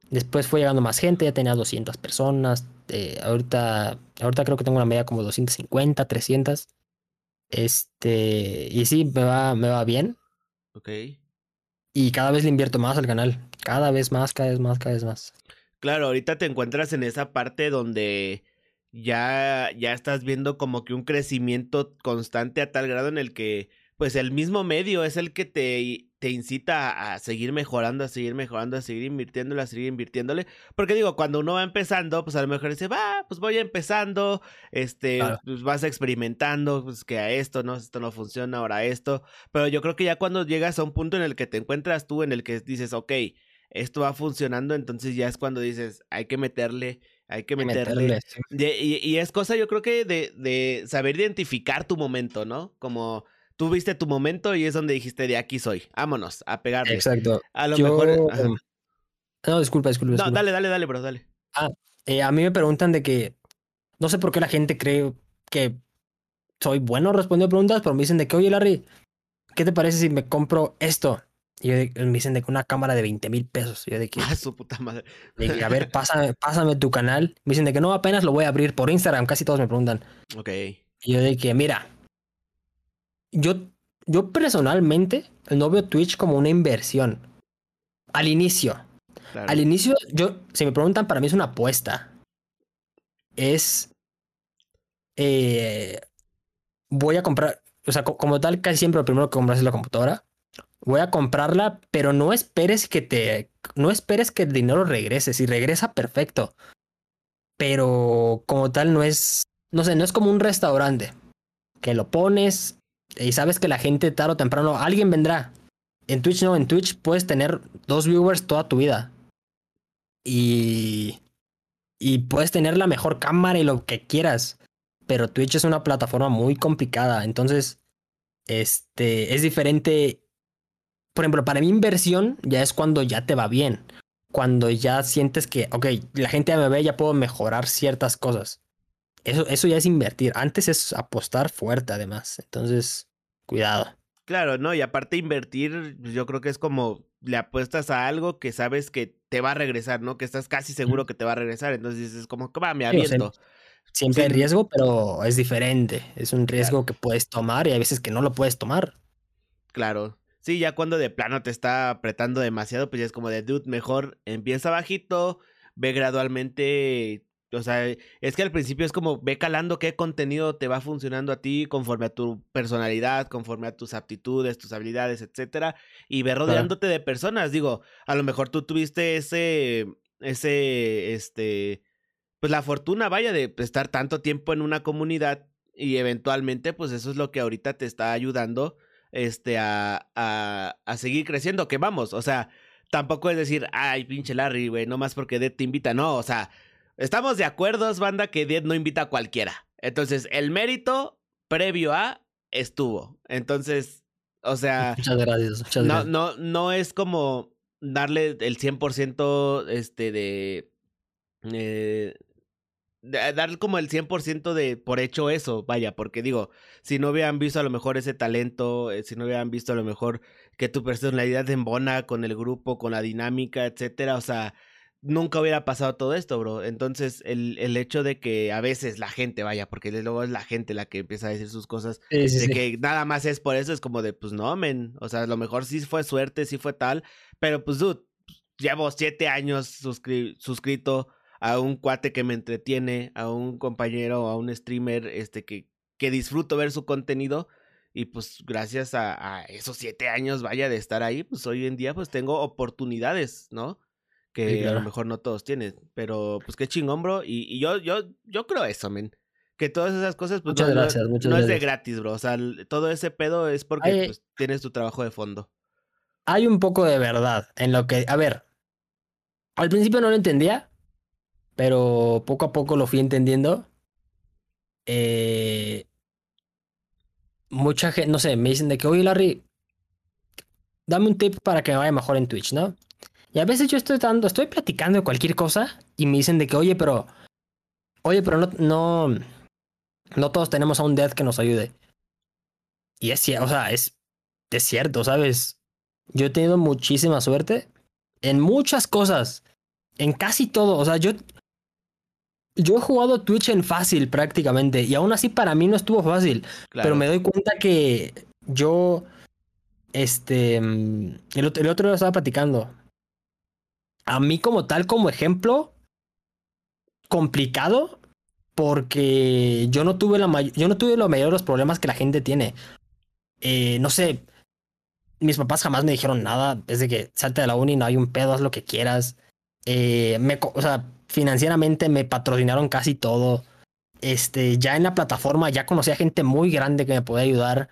Después fue llegando más gente, ya tenía 200 personas. Eh, ahorita, ahorita creo que tengo una media como 250, 300. Este, y sí, me va, me va bien. Ok. Y cada vez le invierto más al canal. Cada vez más, cada vez más, cada vez más. Claro, ahorita te encuentras en esa parte donde ya, ya estás viendo como que un crecimiento constante a tal grado en el que pues el mismo medio es el que te, te incita a seguir mejorando, a seguir mejorando, a seguir invirtiéndole, a seguir invirtiéndole. Porque digo, cuando uno va empezando, pues a lo mejor dice, va, pues voy empezando, este, pues vas experimentando, pues que a esto, no, esto no funciona, ahora esto. Pero yo creo que ya cuando llegas a un punto en el que te encuentras tú, en el que dices, ok, esto va funcionando, entonces ya es cuando dices, hay que meterle, hay que meterle. y, y, es cosa, yo creo que de, de saber identificar tu momento, ¿no? Como tú viste tu momento y es donde dijiste, de aquí soy, vámonos, a pegarle. Exacto. A lo mejor... Em, no, disculpa, disculpa, No, dale, dale, dale, bro, dale. Ah, eh, a mí me preguntan de que, no sé por qué la gente cree que soy bueno respondiendo preguntas, pero me dicen de que, oye, Larry, ¿qué te parece si me compro esto? Y me dicen de que una cámara de 20 mil pesos. yo de que. Ah, su puta madre. De que, a ver, pásame, pásame tu canal. Me dicen de que no, apenas lo voy a abrir por Instagram. Casi todos me preguntan. Ok. Y yo de que, mira, yo, yo personalmente no veo Twitch como una inversión. Al inicio. Al inicio, yo, si me preguntan, para mí es una apuesta. Es. Eh, voy a comprar. O sea, como tal, casi siempre lo primero que compras es la computadora. Voy a comprarla, pero no esperes que te. No esperes que el dinero regrese. Si regresa, perfecto. Pero como tal, no es. No sé, no es como un restaurante. Que lo pones, y sabes que la gente tarde o temprano, alguien vendrá. En Twitch no, en Twitch puedes tener dos viewers toda tu vida. Y. Y puedes tener la mejor cámara y lo que quieras. Pero Twitch es una plataforma muy complicada. Entonces, este, es diferente. Por ejemplo, para mi inversión ya es cuando ya te va bien. Cuando ya sientes que, ok, la gente ya me ve, ya puedo mejorar ciertas cosas. Eso, eso ya es invertir. Antes es apostar fuerte, además. Entonces, cuidado. Claro, ¿no? Y aparte invertir, pues, yo creo que es como le apuestas a algo que sabes que te va a regresar, ¿no? Que estás casi seguro que te va a regresar. Entonces es como, va, me aviento. siempre hay riesgo, pero es diferente. Es un riesgo que puedes tomar y hay veces que no lo puedes tomar. Claro. Sí, ya cuando de plano te está apretando demasiado, pues ya es como de, dude, mejor empieza bajito, ve gradualmente o sea, es que al principio es como ve calando qué contenido te va funcionando a ti conforme a tu personalidad, conforme a tus aptitudes, tus habilidades, etcétera, y ve rodeándote de personas. Digo, a lo mejor tú tuviste ese, ese, este, pues la fortuna, vaya, de estar tanto tiempo en una comunidad y eventualmente, pues eso es lo que ahorita te está ayudando, este, a, a, a seguir creciendo. Que vamos, o sea, tampoco es decir, ay, pinche Larry, güey, no más porque Dead te invita, no, o sea Estamos de acuerdo, banda, que Dead no invita a cualquiera. Entonces, el mérito previo a estuvo. Entonces, o sea. Muchas gracias. Muchas no, no, no es como darle el 100% este de. Eh, dar como el 100% de por hecho eso, vaya, porque digo, si no hubieran visto a lo mejor ese talento, eh, si no hubieran visto a lo mejor que tu personalidad embona con el grupo, con la dinámica, etcétera, o sea, nunca hubiera pasado todo esto, bro. Entonces, el, el, hecho de que a veces la gente vaya, porque luego es la gente la que empieza a decir sus cosas, de que nada más es por eso, es como de, pues no, men. O sea, a lo mejor sí fue suerte, sí fue tal, pero pues, dude, llevo siete años suscrito a un cuate que me entretiene, a un compañero, a un streamer, este, que, que disfruto ver su contenido. Y pues gracias a, a, esos siete años, vaya, de estar ahí, pues hoy en día pues tengo oportunidades, ¿no? Que Sí, a lo mejor no todos tienen. Pero pues qué chingón, bro. Y, y yo, yo, yo creo eso, men. Que todas esas cosas, pues Muchas no, no- gracias, muchas no es de gratis, bro. O sea, todo ese pedo es porque pues, tienes tu trabajo de fondo. Hay un poco de verdad en lo que, a ver, al principio no lo entendía, pero poco a poco lo fui entendiendo. Eh, mucha gente, no sé, me dicen de que, oye Larry, dame un tip para que me vaya mejor en Twitch, ¿no? Y a veces yo estoy dando, estoy platicando de cualquier cosa y me dicen de que, oye, pero, oye, pero no, no, no todos tenemos a un dead que nos ayude. Y es cierto, o sea, es, es cierto, ¿sabes? Yo he tenido muchísima suerte en muchas cosas, en casi todo. O sea, yo, yo he jugado Twitch en fácil prácticamente y aún así para mí no estuvo fácil. Claro. Pero me doy cuenta que yo, este, el otro día estaba platicando. A mí como tal, como ejemplo, complicado, porque yo no tuve la yo no tuve la mayoría de los problemas que la gente tiene. Eh, no sé, mis papás jamás me dijeron nada, es de que salte de la uni, no hay un pedo, haz lo que quieras. Eh, me, o sea, financieramente me patrocinaron casi todo. Este, ya en la plataforma ya conocí a gente muy grande que me puede ayudar.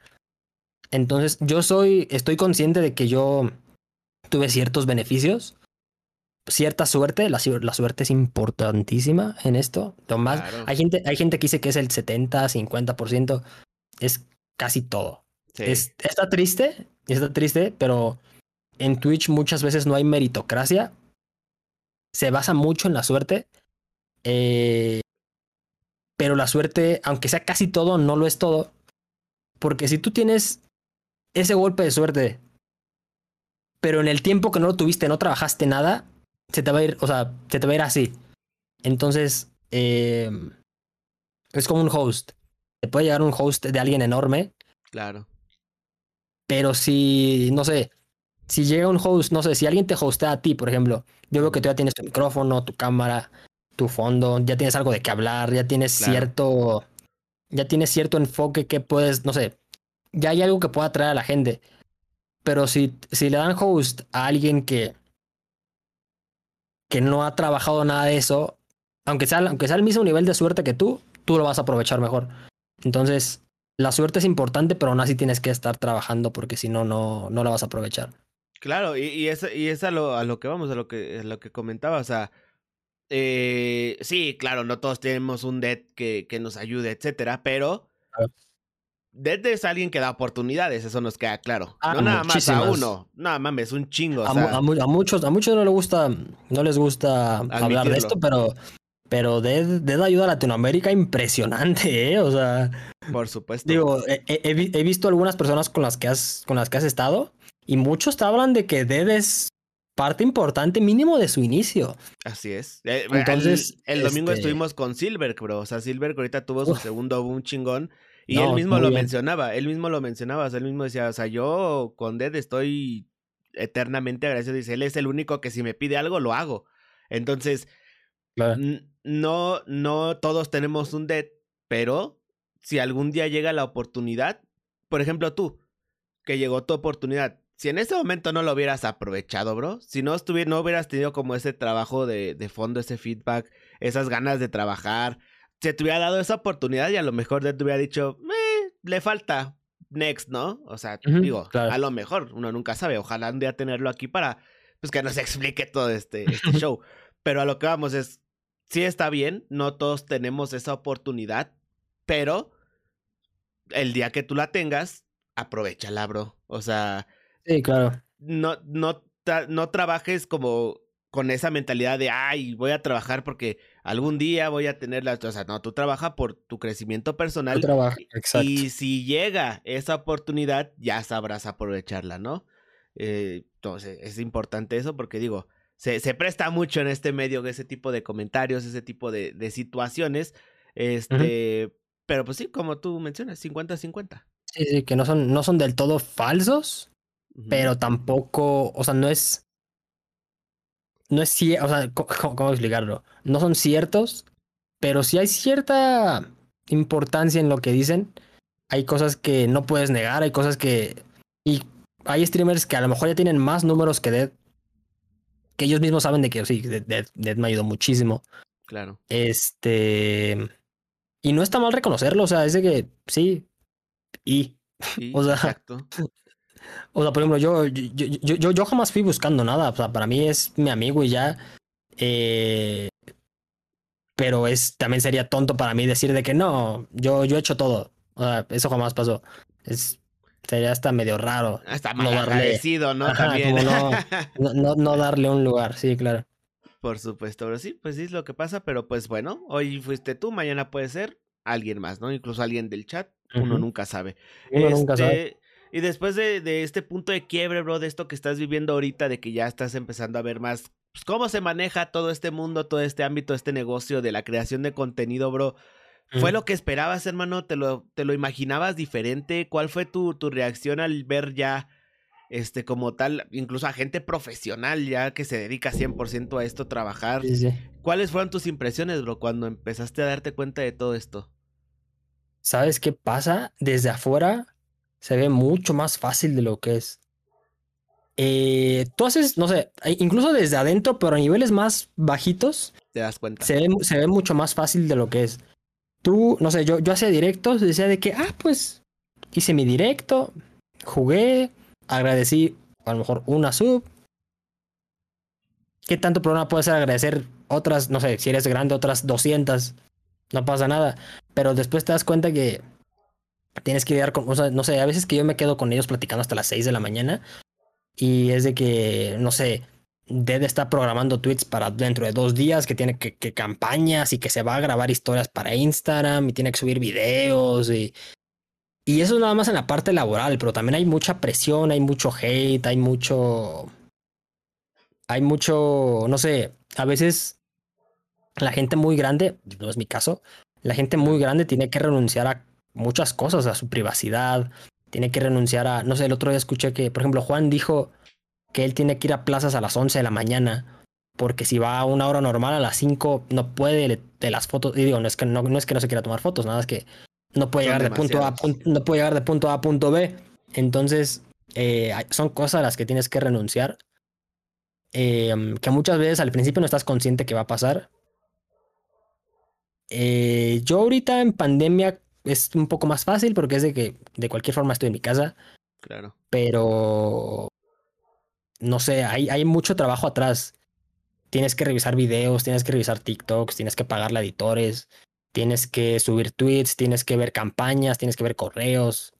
Entonces, yo soy, estoy consciente de que yo tuve ciertos beneficios, cierta suerte. La, su- la suerte es importantísima en esto. Lo más, Claro. hay gente, hay gente que dice que es el 70, 50%, es casi todo. Sí. Es- está triste, está triste, pero en Twitch muchas veces no hay meritocracia. Se basa mucho en la suerte. eh, pero la suerte, aunque sea casi todo, no lo es todo. Porque si tú tienes ese golpe de suerte, pero en el tiempo que no lo tuviste, no trabajaste nada, se te va a ir, o sea, se te va a ir así. Entonces, eh, es como un host. Te puede llegar un host de alguien enorme, Claro. pero si, no sé, si llega un host, no sé, si alguien te hostea a ti, por ejemplo, yo veo que tú ya tienes tu micrófono, tu cámara, tu fondo, ya tienes algo de qué hablar, ya tienes Claro. cierto, ya tienes cierto enfoque que puedes, no sé, ya hay algo que pueda atraer a la gente. Pero si, si le dan host a alguien que, que no ha trabajado nada de eso, aunque sea, aunque sea el mismo nivel de suerte que tú, tú lo vas a aprovechar mejor. Entonces, la suerte es importante, pero aún así tienes que estar trabajando porque si no, no, no la vas a aprovechar. Claro, y, y es, y es a, lo, a lo que vamos, a lo que, a lo que comentaba, o sea, eh, sí, claro, no todos tenemos un dead que, que nos ayude, etcétera, pero Dead es alguien que da oportunidades, eso nos queda claro. Ah, no nada más a muchísimas. uno, nada mames, un chingo, a, mu- sea, a mu- a muchos, a muchos no les gusta, no les gusta hablar de esto, pero, pero Dead, Dead ayuda a Latinoamérica impresionante, ¿eh? O sea, por supuesto. digo, he, he- he vi- he visto algunas personas con las que has, con las que has estado y muchos te hablan de que Dead es parte importante mínimo de su inicio. Así es. Eh, Entonces, el, el domingo este- estuvimos con Silver, bro. O sea, Silver ahorita tuvo su Uf. segundo boom chingón. Y No, él mismo lo bien. mencionaba, él mismo lo mencionaba, o sea, él mismo decía, o sea, yo con Dead estoy eternamente agradecido. Dice, él es el único que si me pide algo, lo hago. Entonces, Claro. no, no todos tenemos un Dead, pero si algún día llega la oportunidad, por ejemplo tú, que llegó tu oportunidad, si en ese momento no lo hubieras aprovechado, bro, si no, estuvi- no hubieras tenido como ese trabajo de, de fondo, ese feedback, esas ganas de trabajar, se te hubiera dado esa oportunidad y a lo mejor te hubiera dicho, "Eh, le falta, next, ¿no? O sea, digo, claro. a lo mejor, uno nunca sabe, ojalá un día tenerlo aquí para, pues que nos explique todo este, este show. Pero a lo que vamos es, sí está bien, no todos tenemos esa oportunidad, pero el día que tú la tengas, aprovechala, bro. O sea, Sí, claro. no, no, no trabajes como con esa mentalidad de, ay, voy a trabajar porque algún día voy a tener la... O sea, no, tú trabaja por tu crecimiento Tú personal. trabajas, exacto. Y si llega esa oportunidad, ya sabrás aprovecharla, ¿no? Eh, entonces, es importante eso porque digo, se, se presta mucho en este medio ese tipo de comentarios, ese tipo de, de situaciones. Este, pero pues sí, como tú mencionas, 50-50. Sí, sí, que no son, no son del todo falsos, pero tampoco, o sea, no es, no es cierto, o sea, ¿cómo, explicarlo? No son ciertos, pero sí hay cierta importancia en lo que dicen, hay cosas que no puedes negar, hay cosas que... Y hay streamers que a lo mejor ya tienen más números que Dead, que ellos mismos saben de que sí, Dead, Dead me ayudó muchísimo. Claro. Este... Y no está mal reconocerlo, o sea, es de que sí, y... Sí, O sea, exacto. O sea, por ejemplo, yo, yo, yo, yo, yo jamás fui buscando nada. O sea, para mí es mi amigo y ya. Eh, pero es también sería tonto para mí decir de que no, yo, yo he hecho todo. O sea, eso jamás pasó. Es, sería hasta medio raro. Hasta no mal darle- agradecido, ¿no? Ajá, También. como no, no, no, no darle un lugar, sí, claro. Por supuesto, pero sí, pues sí es lo que pasa, pero pues bueno, hoy fuiste tú, mañana puede ser alguien más, ¿no? Incluso alguien del chat, uno nunca sabe. Uno nunca sabe. Y después de, de este punto de quiebre, bro, de esto que estás viviendo ahorita, de que ya estás empezando a ver más pues, cómo se maneja todo este mundo, todo este ámbito, este negocio de la creación de contenido, bro. ¿Fue lo que esperabas, hermano? ¿Te lo, te lo imaginabas diferente? ¿Cuál fue tu, tu reacción al ver ya, este, como tal, incluso a gente profesional ya que se dedica 100% a esto, trabajar? Sí, sí. ¿Cuáles fueron tus impresiones, bro, cuando empezaste a darte cuenta de todo esto? ¿Sabes qué pasa? Desde afuera se ve mucho más fácil de lo que es. Eh, tú haces, no sé, eh, incluso desde adentro, pero a niveles más bajitos, ¿Te das cuenta? se ve, se ve mucho más fácil de lo que es. Tú, no sé, yo, yo hacía directos, decía de que, ah, pues hice mi directo, jugué, agradecí a lo mejor una sub. ¿Qué tanto problema puede ser agradecer otras, no sé, si eres grande, otras 200? No pasa nada. Pero después te das cuenta que tienes que lidiar con, o sea, no sé, a veces que yo me quedo con ellos platicando hasta las 6 de la mañana y es de que, no sé, Dead está programando tweets para dentro de dos días, que tiene que, que campañas y que se va a grabar historias para Instagram y tiene que subir videos y, y eso nada más en la parte laboral, pero también hay mucha presión, hay mucho hate, hay mucho, hay mucho, no sé, a veces la gente muy grande, no es mi caso, la gente muy grande tiene que renunciar a muchas cosas, a su privacidad, tiene que renunciar a, no sé, el otro día escuché que, por ejemplo, Juan dijo que él tiene que ir a plazas a las 11 de la mañana, porque si va a una hora normal a las 5 no puede de las fotos, y digo, no es que no, no es que no se quiera tomar fotos, nada es que no puede llegar de punto A a demasiados. punto, no puede llegar de punto A a punto B. Entonces, eh, son cosas a las que tienes que renunciar. eh, que muchas veces al principio no estás consciente que va a pasar. Eh, yo ahorita en pandemia es un poco más fácil porque es de que de cualquier forma estoy en mi casa, Claro. pero no sé, hay, hay mucho trabajo atrás. Tienes que revisar videos, tienes que revisar TikToks, tienes que pagarle a editores, tienes que subir tweets, tienes que ver campañas, tienes que ver correos.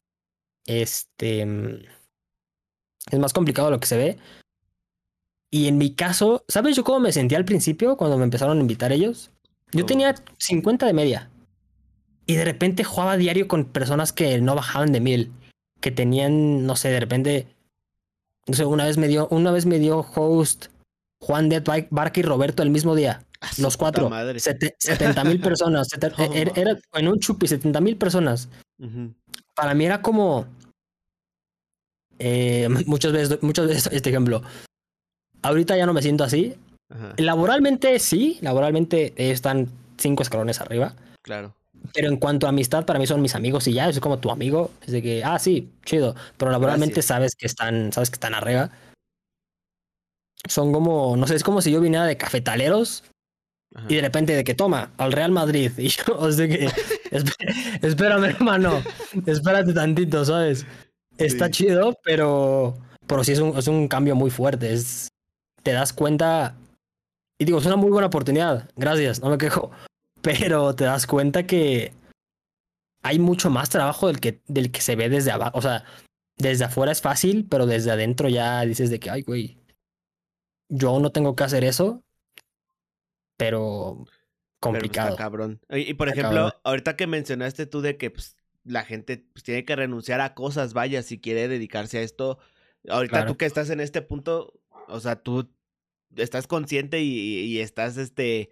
Este es más complicado de lo que se ve. Y en mi caso, ¿sabes yo cómo me sentí al principio cuando me empezaron a invitar ellos? Yo ¿Cómo? tenía 50 de media. Y de repente jugaba diario con personas que no bajaban de mil. Que tenían, no sé, de repente. No sé, una vez me dio, una vez me dio host Juan Dead Barca y Roberto el mismo día. A su Los cuatro. madre. 70 mil personas. No. era, era en un chupi, 70 mil personas. Para mí era como. eh, muchas veces, muchas veces este ejemplo. Ahorita ya no me siento así. Ajá, Laboralmente sí, laboralmente están cinco escalones arriba. claro. Pero en cuanto a amistad, para mí son mis amigos y ya, es como tu amigo. Es de que, ah, sí, chido. Pero laboralmente Gracias. sabes que están, sabes que están arriba. Son como, no sé, es como si yo viniera de cafetaleros Ajá. y de repente de que toma al Real Madrid. Y yo, o sea que, "Esp- espérame, hermano, espérate tantito, ¿sabes? Está Sí. chido, pero, pero sí es un, es un cambio muy fuerte. Es, te das cuenta, y digo, es una muy buena oportunidad, gracias, no me quejo, pero te das cuenta que hay mucho más trabajo del que, del que se ve desde abajo. O sea, desde afuera es fácil, pero desde adentro ya dices de que, ay, güey, yo aún no tengo que hacer eso, pero Pero, complicado. está cabrón. Y, y, por Está ejemplo, cabrón. ahorita que mencionaste tú de que pues, la gente pues, tiene que renunciar a cosas, vaya, si quiere dedicarse a esto. Ahorita Claro. tú que estás en este punto, o sea, tú estás consciente y, y- y estás, este,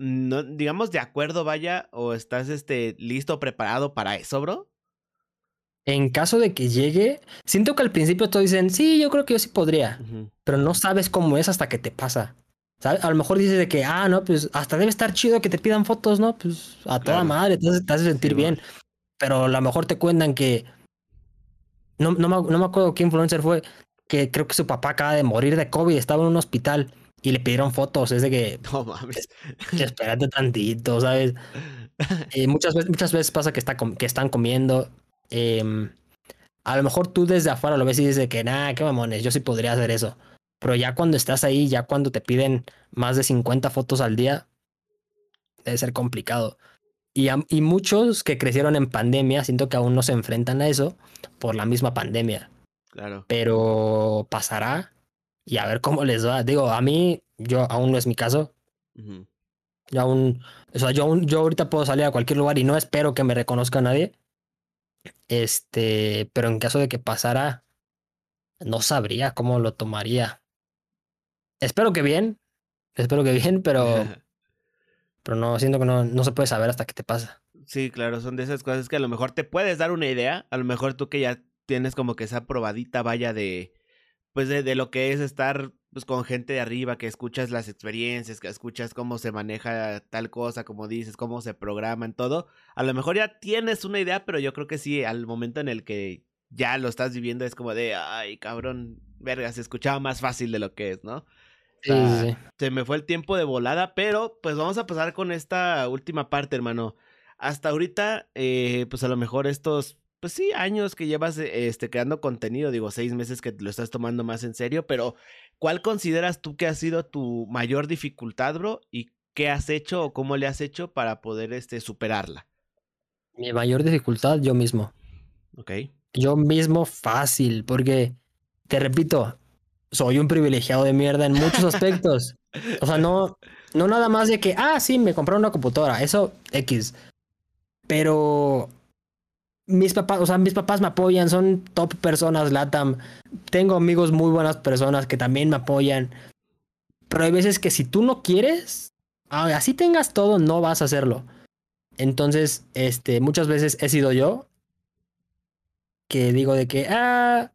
no, digamos, de acuerdo, vaya, o estás, este, listo, preparado para eso, bro. En caso de que llegue, siento que al principio todos dicen, sí, yo creo que yo sí podría, pero no sabes cómo es hasta que te pasa. ¿Sabes? A lo mejor dices de que, ah, no, pues hasta debe estar chido que te pidan fotos, ¿no? Pues a toda Claro. madre, entonces te hace sentir Sí, bien. pero a lo mejor te cuentan que. No, no, me, no me acuerdo qué influencer fue, que creo que su papá acaba de morir de COVID, estaba en un hospital y le pidieron fotos. Es de que. No mames. Espérate tantito, ¿sabes? Y muchas, veces, muchas veces pasa que, está, que están comiendo. Em, a lo mejor tú desde afuera lo ves y dices que, nah, qué mamones, yo sí podría hacer eso. Pero ya cuando estás ahí, ya cuando te piden más de 50 fotos al día, debe ser complicado. Y, y muchos que crecieron en pandemia, siento que aún no se enfrentan a eso por la misma pandemia. Claro. Pero pasará y a ver cómo les va. Digo, a mí, yo aún no es mi caso. Yo aún, o sea, yo, aún, yo ahorita puedo salir a cualquier lugar y no espero que me reconozca nadie. Este, pero en caso de que pasara, no sabría cómo lo tomaría. Espero que bien, espero que bien, pero, pero no, siento que no, no se puede saber hasta que te pasa. Sí, claro, son de esas cosas que a lo mejor te puedes dar una idea, a lo mejor tú que ya tienes como que esa probadita vaya de, pues de, de lo que es estar pues con gente de arriba, que escuchas las experiencias, que escuchas cómo se maneja tal cosa, como dices, cómo se programan todo. A lo mejor ya tienes una idea, pero yo creo que sí, al momento en el que ya lo estás viviendo es como de, ay, cabrón, verga, se escuchaba más fácil de lo que es, ¿no? Sí, sí. Se me fue el tiempo de volada, pero pues vamos a pasar con esta última parte, hermano. Hasta ahorita, eh, pues a lo mejor estos pues sí, años que llevas este, creando contenido, digo, seis meses que lo estás tomando más en serio, pero ¿cuál consideras tú que ha sido tu mayor dificultad, bro? ¿Y qué has hecho o cómo le has hecho para poder este, superarla? Mi mayor dificultad, yo mismo. Ok. Yo mismo fácil, porque, te repito, soy un privilegiado de mierda en muchos aspectos. o sea, no, no nada más de que, ah, sí, me compraron una computadora, eso X. Pero mis papás, o sea, mis me apoyan, son top personas LATAM. Tengo amigos muy buenas personas que también me apoyan. Pero hay veces que si tú no quieres, así tengas todo, no vas a hacerlo. Entonces, este, muchas veces he sido yo que digo de que, ah,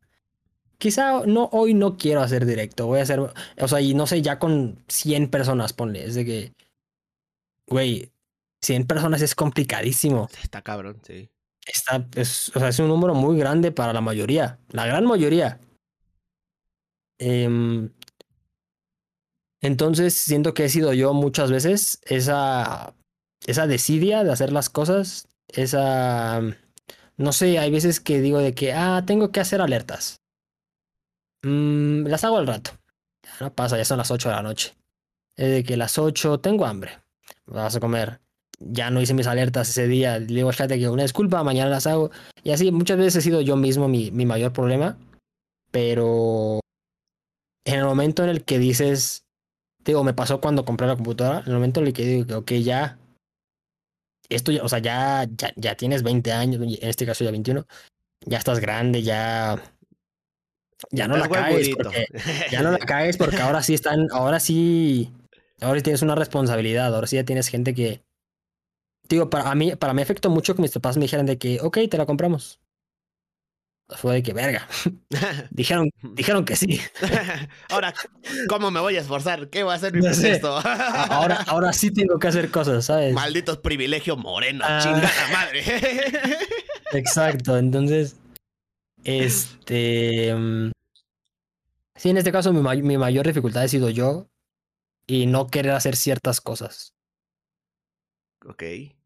quizá no, hoy no quiero hacer directo, voy a hacer, o sea, y no sé, ya con 100 personas, ponle, es de que, güey, 100 personas es complicadísimo. Está cabrón, sí es un número muy grande para la mayoría, la gran mayoría. Em, entonces siento que he sido yo muchas veces esa, esa desidia de hacer las cosas, esa, no sé, hay veces que digo de que, ah, tengo que hacer alertas. Mm, las hago al rato. Ya no pasa, ya son las 8 de la noche. Es de que las 8 tengo hambre. Vas a comer ya no hice mis alertas ese día, le digo al que una disculpa, mañana las hago. Y así, muchas veces he sido yo mismo mi, mi mayor problema, pero en el momento en el que dices, digo, me pasó cuando compré la computadora, en el momento en el que digo, ok, ya, esto ya, o sea, ya, ya, ya tienes 20 años, en este caso ya 21, ya estás grande, ya... Ya no la caes, porque, ya no la caes porque ahora sí están, ahora sí, ahora sí tienes una responsabilidad, ahora sí ya tienes gente que, digo, para mí, para mí afectó mucho que mis papás me dijeran de que, ok, te la compramos. Fue de que, verga. dijeron, dijeron que sí. ahora, ¿cómo me voy a esforzar? ¿Qué va a hacer mi no ahora, ahora sí tengo que hacer cosas, ¿sabes? Malditos privilegios morenos, ah. chingada madre. Exacto, entonces, este... Mm, sí, en este caso mi, mi mayor dificultad ha sido yo y no querer hacer ciertas cosas. Ok,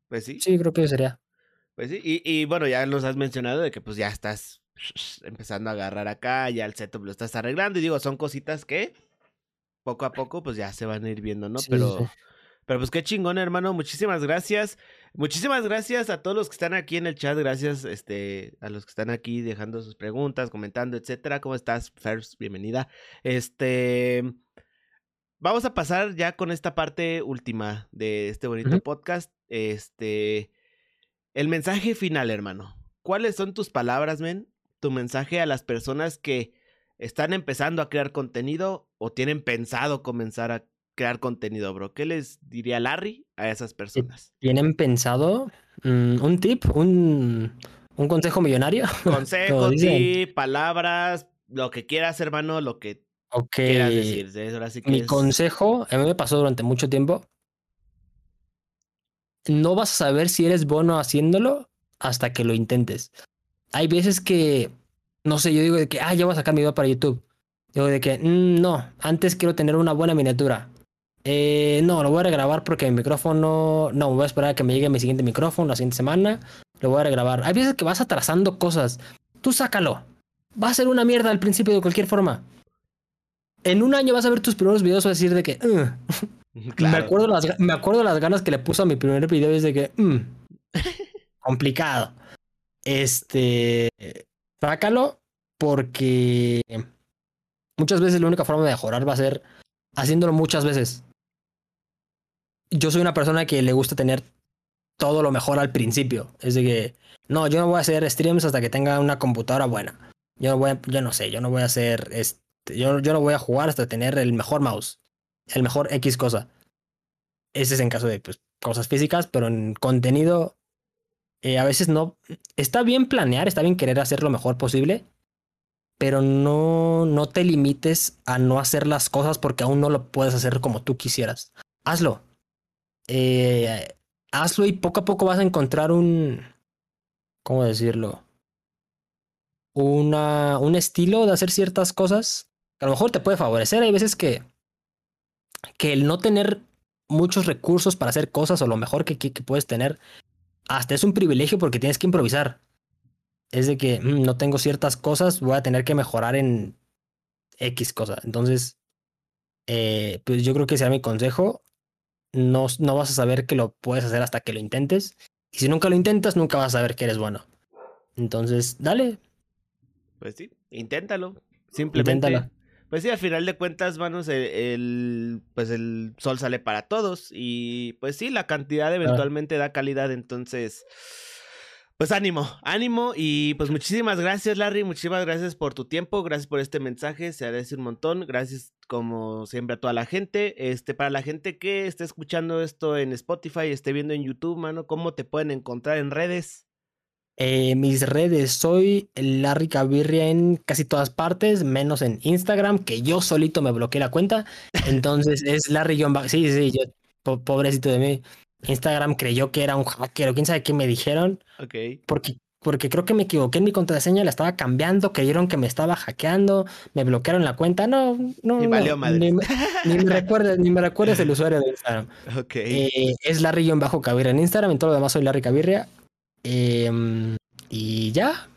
pues sí. Sí, creo que sería. Pues sí, y, y bueno, ya nos has mencionado de que pues ya estás empezando a agarrar acá, ya el setup lo estás arreglando y digo, son cositas que poco a poco pues ya se van a ir viendo, ¿no? pero, pero pues qué chingón, hermano, muchísimas gracias. Muchísimas gracias a todos los que están aquí en el chat, gracias este a los que están aquí dejando sus preguntas, comentando, etcétera. ¿Cómo estás, First? Bienvenida. Este Vamos a pasar ya con esta parte última de este bonito podcast. Este. El mensaje final, hermano. ¿Cuáles son tus palabras, men? Tu mensaje a las personas que están empezando a crear contenido o tienen pensado comenzar a crear contenido, bro. ¿Qué les diría Larry a esas personas? ¿Tienen pensado mm, un tip, un, un consejo millonario? Consejo, tip, palabras, lo que quieras, hermano, lo que Ok. Mi consejo, a mí me pasó durante mucho tiempo. No vas a saber si eres bueno haciéndolo hasta que lo intentes. Hay veces que, no sé, yo digo de que, ah, ya voy a sacar mi video para YouTube. Digo de que, mm, no, antes quiero tener una buena miniatura. Eh, no, lo voy a regrabar porque mi micrófono, no, voy a esperar a que me llegue mi siguiente micrófono la siguiente semana. Lo voy a regrabar. Hay veces que vas atrasando cosas. Tú sácalo. Va a ser una mierda al principio de cualquier forma. En un año vas a ver tus primeros videos vas a decir de que, me, acuerdo las, me acuerdo las ganas que le puse a mi primer video es de que, mm, complicado. Este, sácalo porque muchas veces la única forma de mejorar va a ser haciéndolo muchas veces. Yo soy una persona que le gusta tener todo lo mejor al principio. Es de que, no, yo no voy a hacer streams hasta que tenga una computadora buena. Yo no voy a, yo no sé, yo no voy a hacer, yo, yo no voy a jugar hasta tener el mejor mouse, el mejor X cosa. Ese es en caso de pues, cosas físicas, pero en contenido eh, a veces no. Está bien planear, está bien querer hacer lo mejor posible, pero no, no te limites a no hacer las cosas porque aún no lo puedes hacer como tú quisieras. Hazlo. Eh, hazlo y poco a poco vas a encontrar un. ¿Cómo decirlo? Una, un estilo de hacer ciertas cosas que a lo mejor te puede favorecer. Hay veces que, que el no tener muchos recursos para hacer cosas o lo mejor que, que puedes tener, hasta es un privilegio porque tienes que improvisar es de que mm, no tengo ciertas cosas, voy a tener que mejorar en X cosa. Entonces, eh, pues yo creo que sea mi consejo. No, no vas a saber que lo puedes hacer hasta que lo intentes. Y si nunca lo intentas, nunca vas a saber que eres bueno. Entonces, dale. Pues sí, inténtalo. Simplemente. Pues sí, al final de cuentas, manos, el, pues el sol sale para todos. Y pues sí, la cantidad eventualmente da calidad. Entonces, pues ánimo, ánimo y pues muchísimas gracias Larry, muchísimas gracias por tu tiempo, gracias por este mensaje, se agradece un montón, gracias como siempre a toda la gente, este para la gente que esté escuchando esto en Spotify, esté viendo en YouTube, mano, ¿cómo te pueden encontrar en redes? Eh, mis redes, soy Larry Cabirria en casi todas partes, menos en Instagram, que yo solito me bloqueé la cuenta, entonces es Larry sí, sí, yo, pobrecito de mí. Instagram creyó que era un hacker o quién sabe qué me dijeron. Ok. Porque, porque creo que me equivoqué en mi contraseña, la estaba cambiando, creyeron que me estaba hackeando, me bloquearon la cuenta. No, no. Ni valió madre. Ni, me recuerdes, ni me recuerdes el usuario de Instagram. Ok. Eh, es Larry-Bajo Cabirria en Instagram, en todo lo demás soy Larry Cabirria. Em, y ya.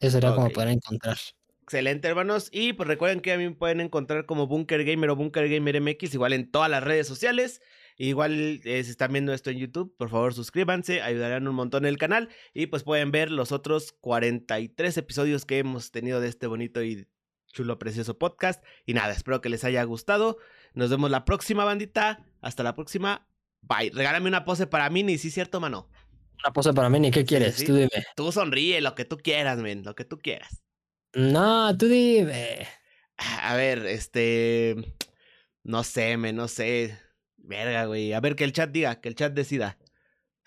Eso sería como poder encontrar. Excelente, hermanos. Y pues recuerden que a mí me pueden encontrar como Bunker Gamer o Bunker Gamer MX, igual en todas las redes sociales. Igual eh, si están viendo esto en YouTube, por favor suscríbanse, ayudarán un montón el canal y pues pueden ver los otros 43 episodios que hemos tenido de este bonito y chulo, precioso podcast. Y nada, espero que les haya gustado. Nos vemos la próxima bandita. Hasta la próxima. Bye. Regálame una pose para mí, ni sí, cierto, mano. Una pose para mí, ni qué quieres, tú dime. Tú sonríe, lo que tú quieras, men, lo que tú quieras. No, tú dime. A ver, este. No sé, men, no sé. Verga, güey. A ver, que el chat diga, que el chat decida.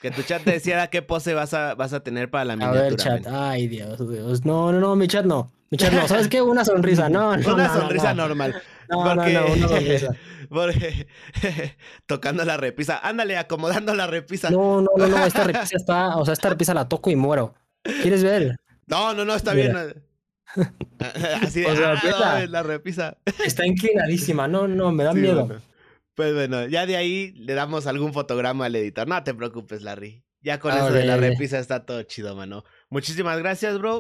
Que tu chat te decida qué pose vas a, vas a tener para la miniatura. A ver, chat. Ay, Dios, Dios. No, no, no, mi chat no. Mi chat no. ¿Sabes qué? Una sonrisa. No, no. Una sonrisa normal. No, porque... no, no, una sonrisa. Porque... tocando la repisa. Ándale, acomodando la repisa. No, no, no, no. Esta repisa está. O sea, esta repisa la toco y muero. ¿Quieres ver? No, no, no, está bien. Así de. O sea, ah, la repisa. Está inclinadísima. No, no, me da miedo. Pues bueno, ya de ahí le damos algún fotograma al editor. No te preocupes, Larry. Ya con eso de la repisa está todo chido, mano. Muchísimas gracias, bro.